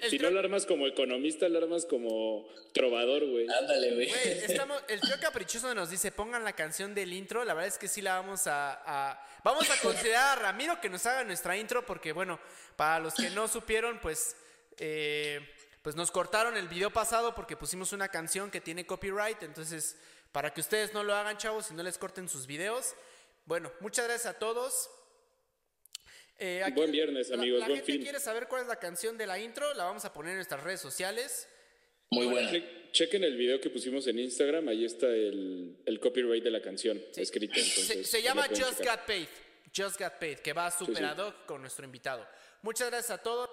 si tro- no lo armas como economista, lo armas como trovador, güey. Ándale, güey. Güey, *laughs* estamos, el tío caprichoso nos dice, pongan la canción del intro. La verdad es que sí la vamos a, a- Vamos a considerar a Ramiro que nos haga nuestra intro porque, bueno, para los que no supieron, pues... eh, pues nos cortaron el video pasado porque pusimos una canción que tiene copyright. Entonces, para que ustedes no lo hagan, chavos, y no les corten sus videos. Bueno, muchas gracias a todos. Eh, aquí- Buen viernes, la- amigos, La, buen gente fin. quiere saber cuál es la canción de la intro. La vamos a poner en nuestras redes sociales. Muy buena. Che- Chequen el video que pusimos en Instagram, ahí está el, el copyright de la canción escrito. Se, Entonces, se ahí llama Just checar. Got Paid. Just Got Paid, que va super sí. ad hoc con nuestro invitado. Muchas gracias a todos.